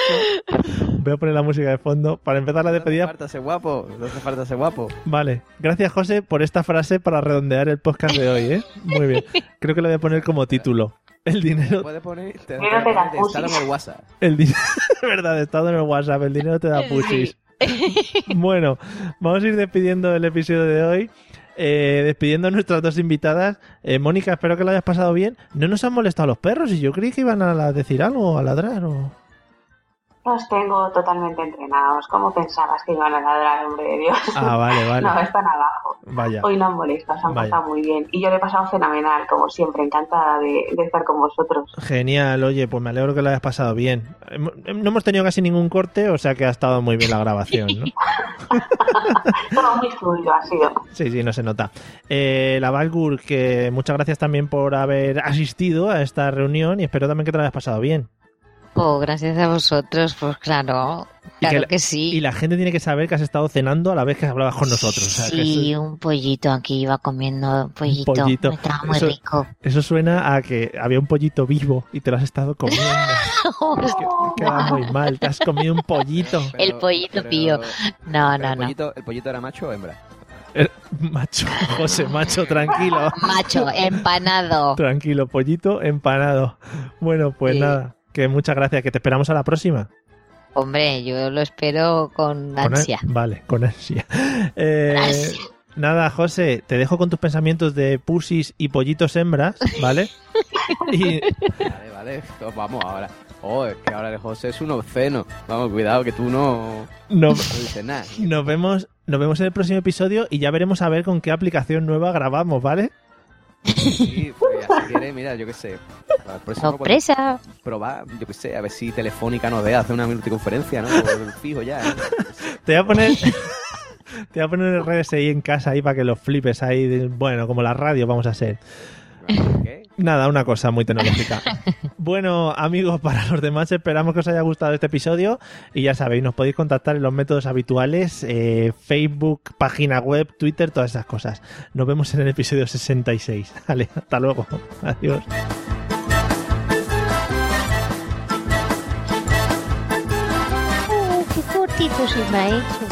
Voy a poner la música de fondo. Para empezar la No hace despedida. falta ser guapo. No hace falta ser guapo. Vale. Gracias, José, por esta frase para redondear el podcast de hoy, ¿eh? Muy bien. Creo que lo voy a poner como título. El dinero. Puedes poner, te, Dinero te da te instalan pusis. el WhatsApp. El dinero. verdad, he estado en el WhatsApp. El dinero te da pusis. Bueno, vamos a ir despidiendo el episodio de hoy. Eh, despidiendo a nuestras dos invitadas. Eh, Mónica, espero que lo hayas pasado bien. No nos han molestado los perros y yo creí que iban a la- decir algo, a ladrar o... Los tengo totalmente entrenados. ¿Cómo pensabas que iban a ladrar, hombre de Dios? Ah, vale, vale. No, están abajo. Vaya. Hoy no han molestado, se han Vaya. pasado muy bien. Y yo le he pasado fenomenal, como siempre, encantada de, de estar con vosotros. Genial, oye, pues me alegro que lo hayas pasado bien. No hemos tenido casi ningún corte, o sea que ha estado muy bien la grabación, ¿no? Todo muy fluido ha sido. Sí, sí, no se nota. Eh, la Valgur, que muchas gracias también por haber asistido a esta reunión y espero también que te lo hayas pasado bien. Oh, gracias a vosotros, pues claro, claro la- que sí. Y la gente tiene que saber que has estado cenando a la vez que hablabas con nosotros. o sea, que Sí, eso- un pollito aquí, iba comiendo pollito. pollito. Estaba muy Eso- rico. Eso suena a que había un pollito vivo y te lo has estado comiendo. Es que queda muy mal, te has comido un pollito. el pollito pero- pío. No, no, el no. pollito, ¿El pollito era macho o hembra? Eh, macho, José, macho, tranquilo. Macho, empanado. Tranquilo, pollito empanado. Bueno, pues Sí. nada, que muchas gracias, que te esperamos a la próxima. Hombre, yo lo espero con Con an- ansia. Vale, con ansia. Eh, ansia. Nada, José, te dejo con tus pensamientos de pusis y pollitos hembras, ¿vale? y Vale, vale, pues vamos ahora. Oh, es que ahora el José es un obsceno. Vamos, cuidado que tú no, no, no dices nada. nos vemos nos vemos en el próximo episodio y ya veremos a ver con qué aplicación nueva grabamos, ¿vale? Sí, pues si quieres, mira, yo qué sé. Sorpresa. Probar, yo qué sé, a ver si Telefónica nos deja hacer una multiconferencia, ¿no? Fijo ya. ¿eh? Te voy a poner te voy a poner el RSI en casa ahí para que los flipes ahí, de- bueno, como la radio vamos a hacer. ¿Qué? Nada, una cosa muy tecnológica. bueno, amigos, para los demás esperamos que os haya gustado este episodio y ya sabéis, nos podéis contactar en los métodos habituales, eh, Facebook, página web, Twitter, todas esas cosas. Nos vemos en el episodio 66. Vale, hasta luego. Adiós. Qué cortito se me ha hecho.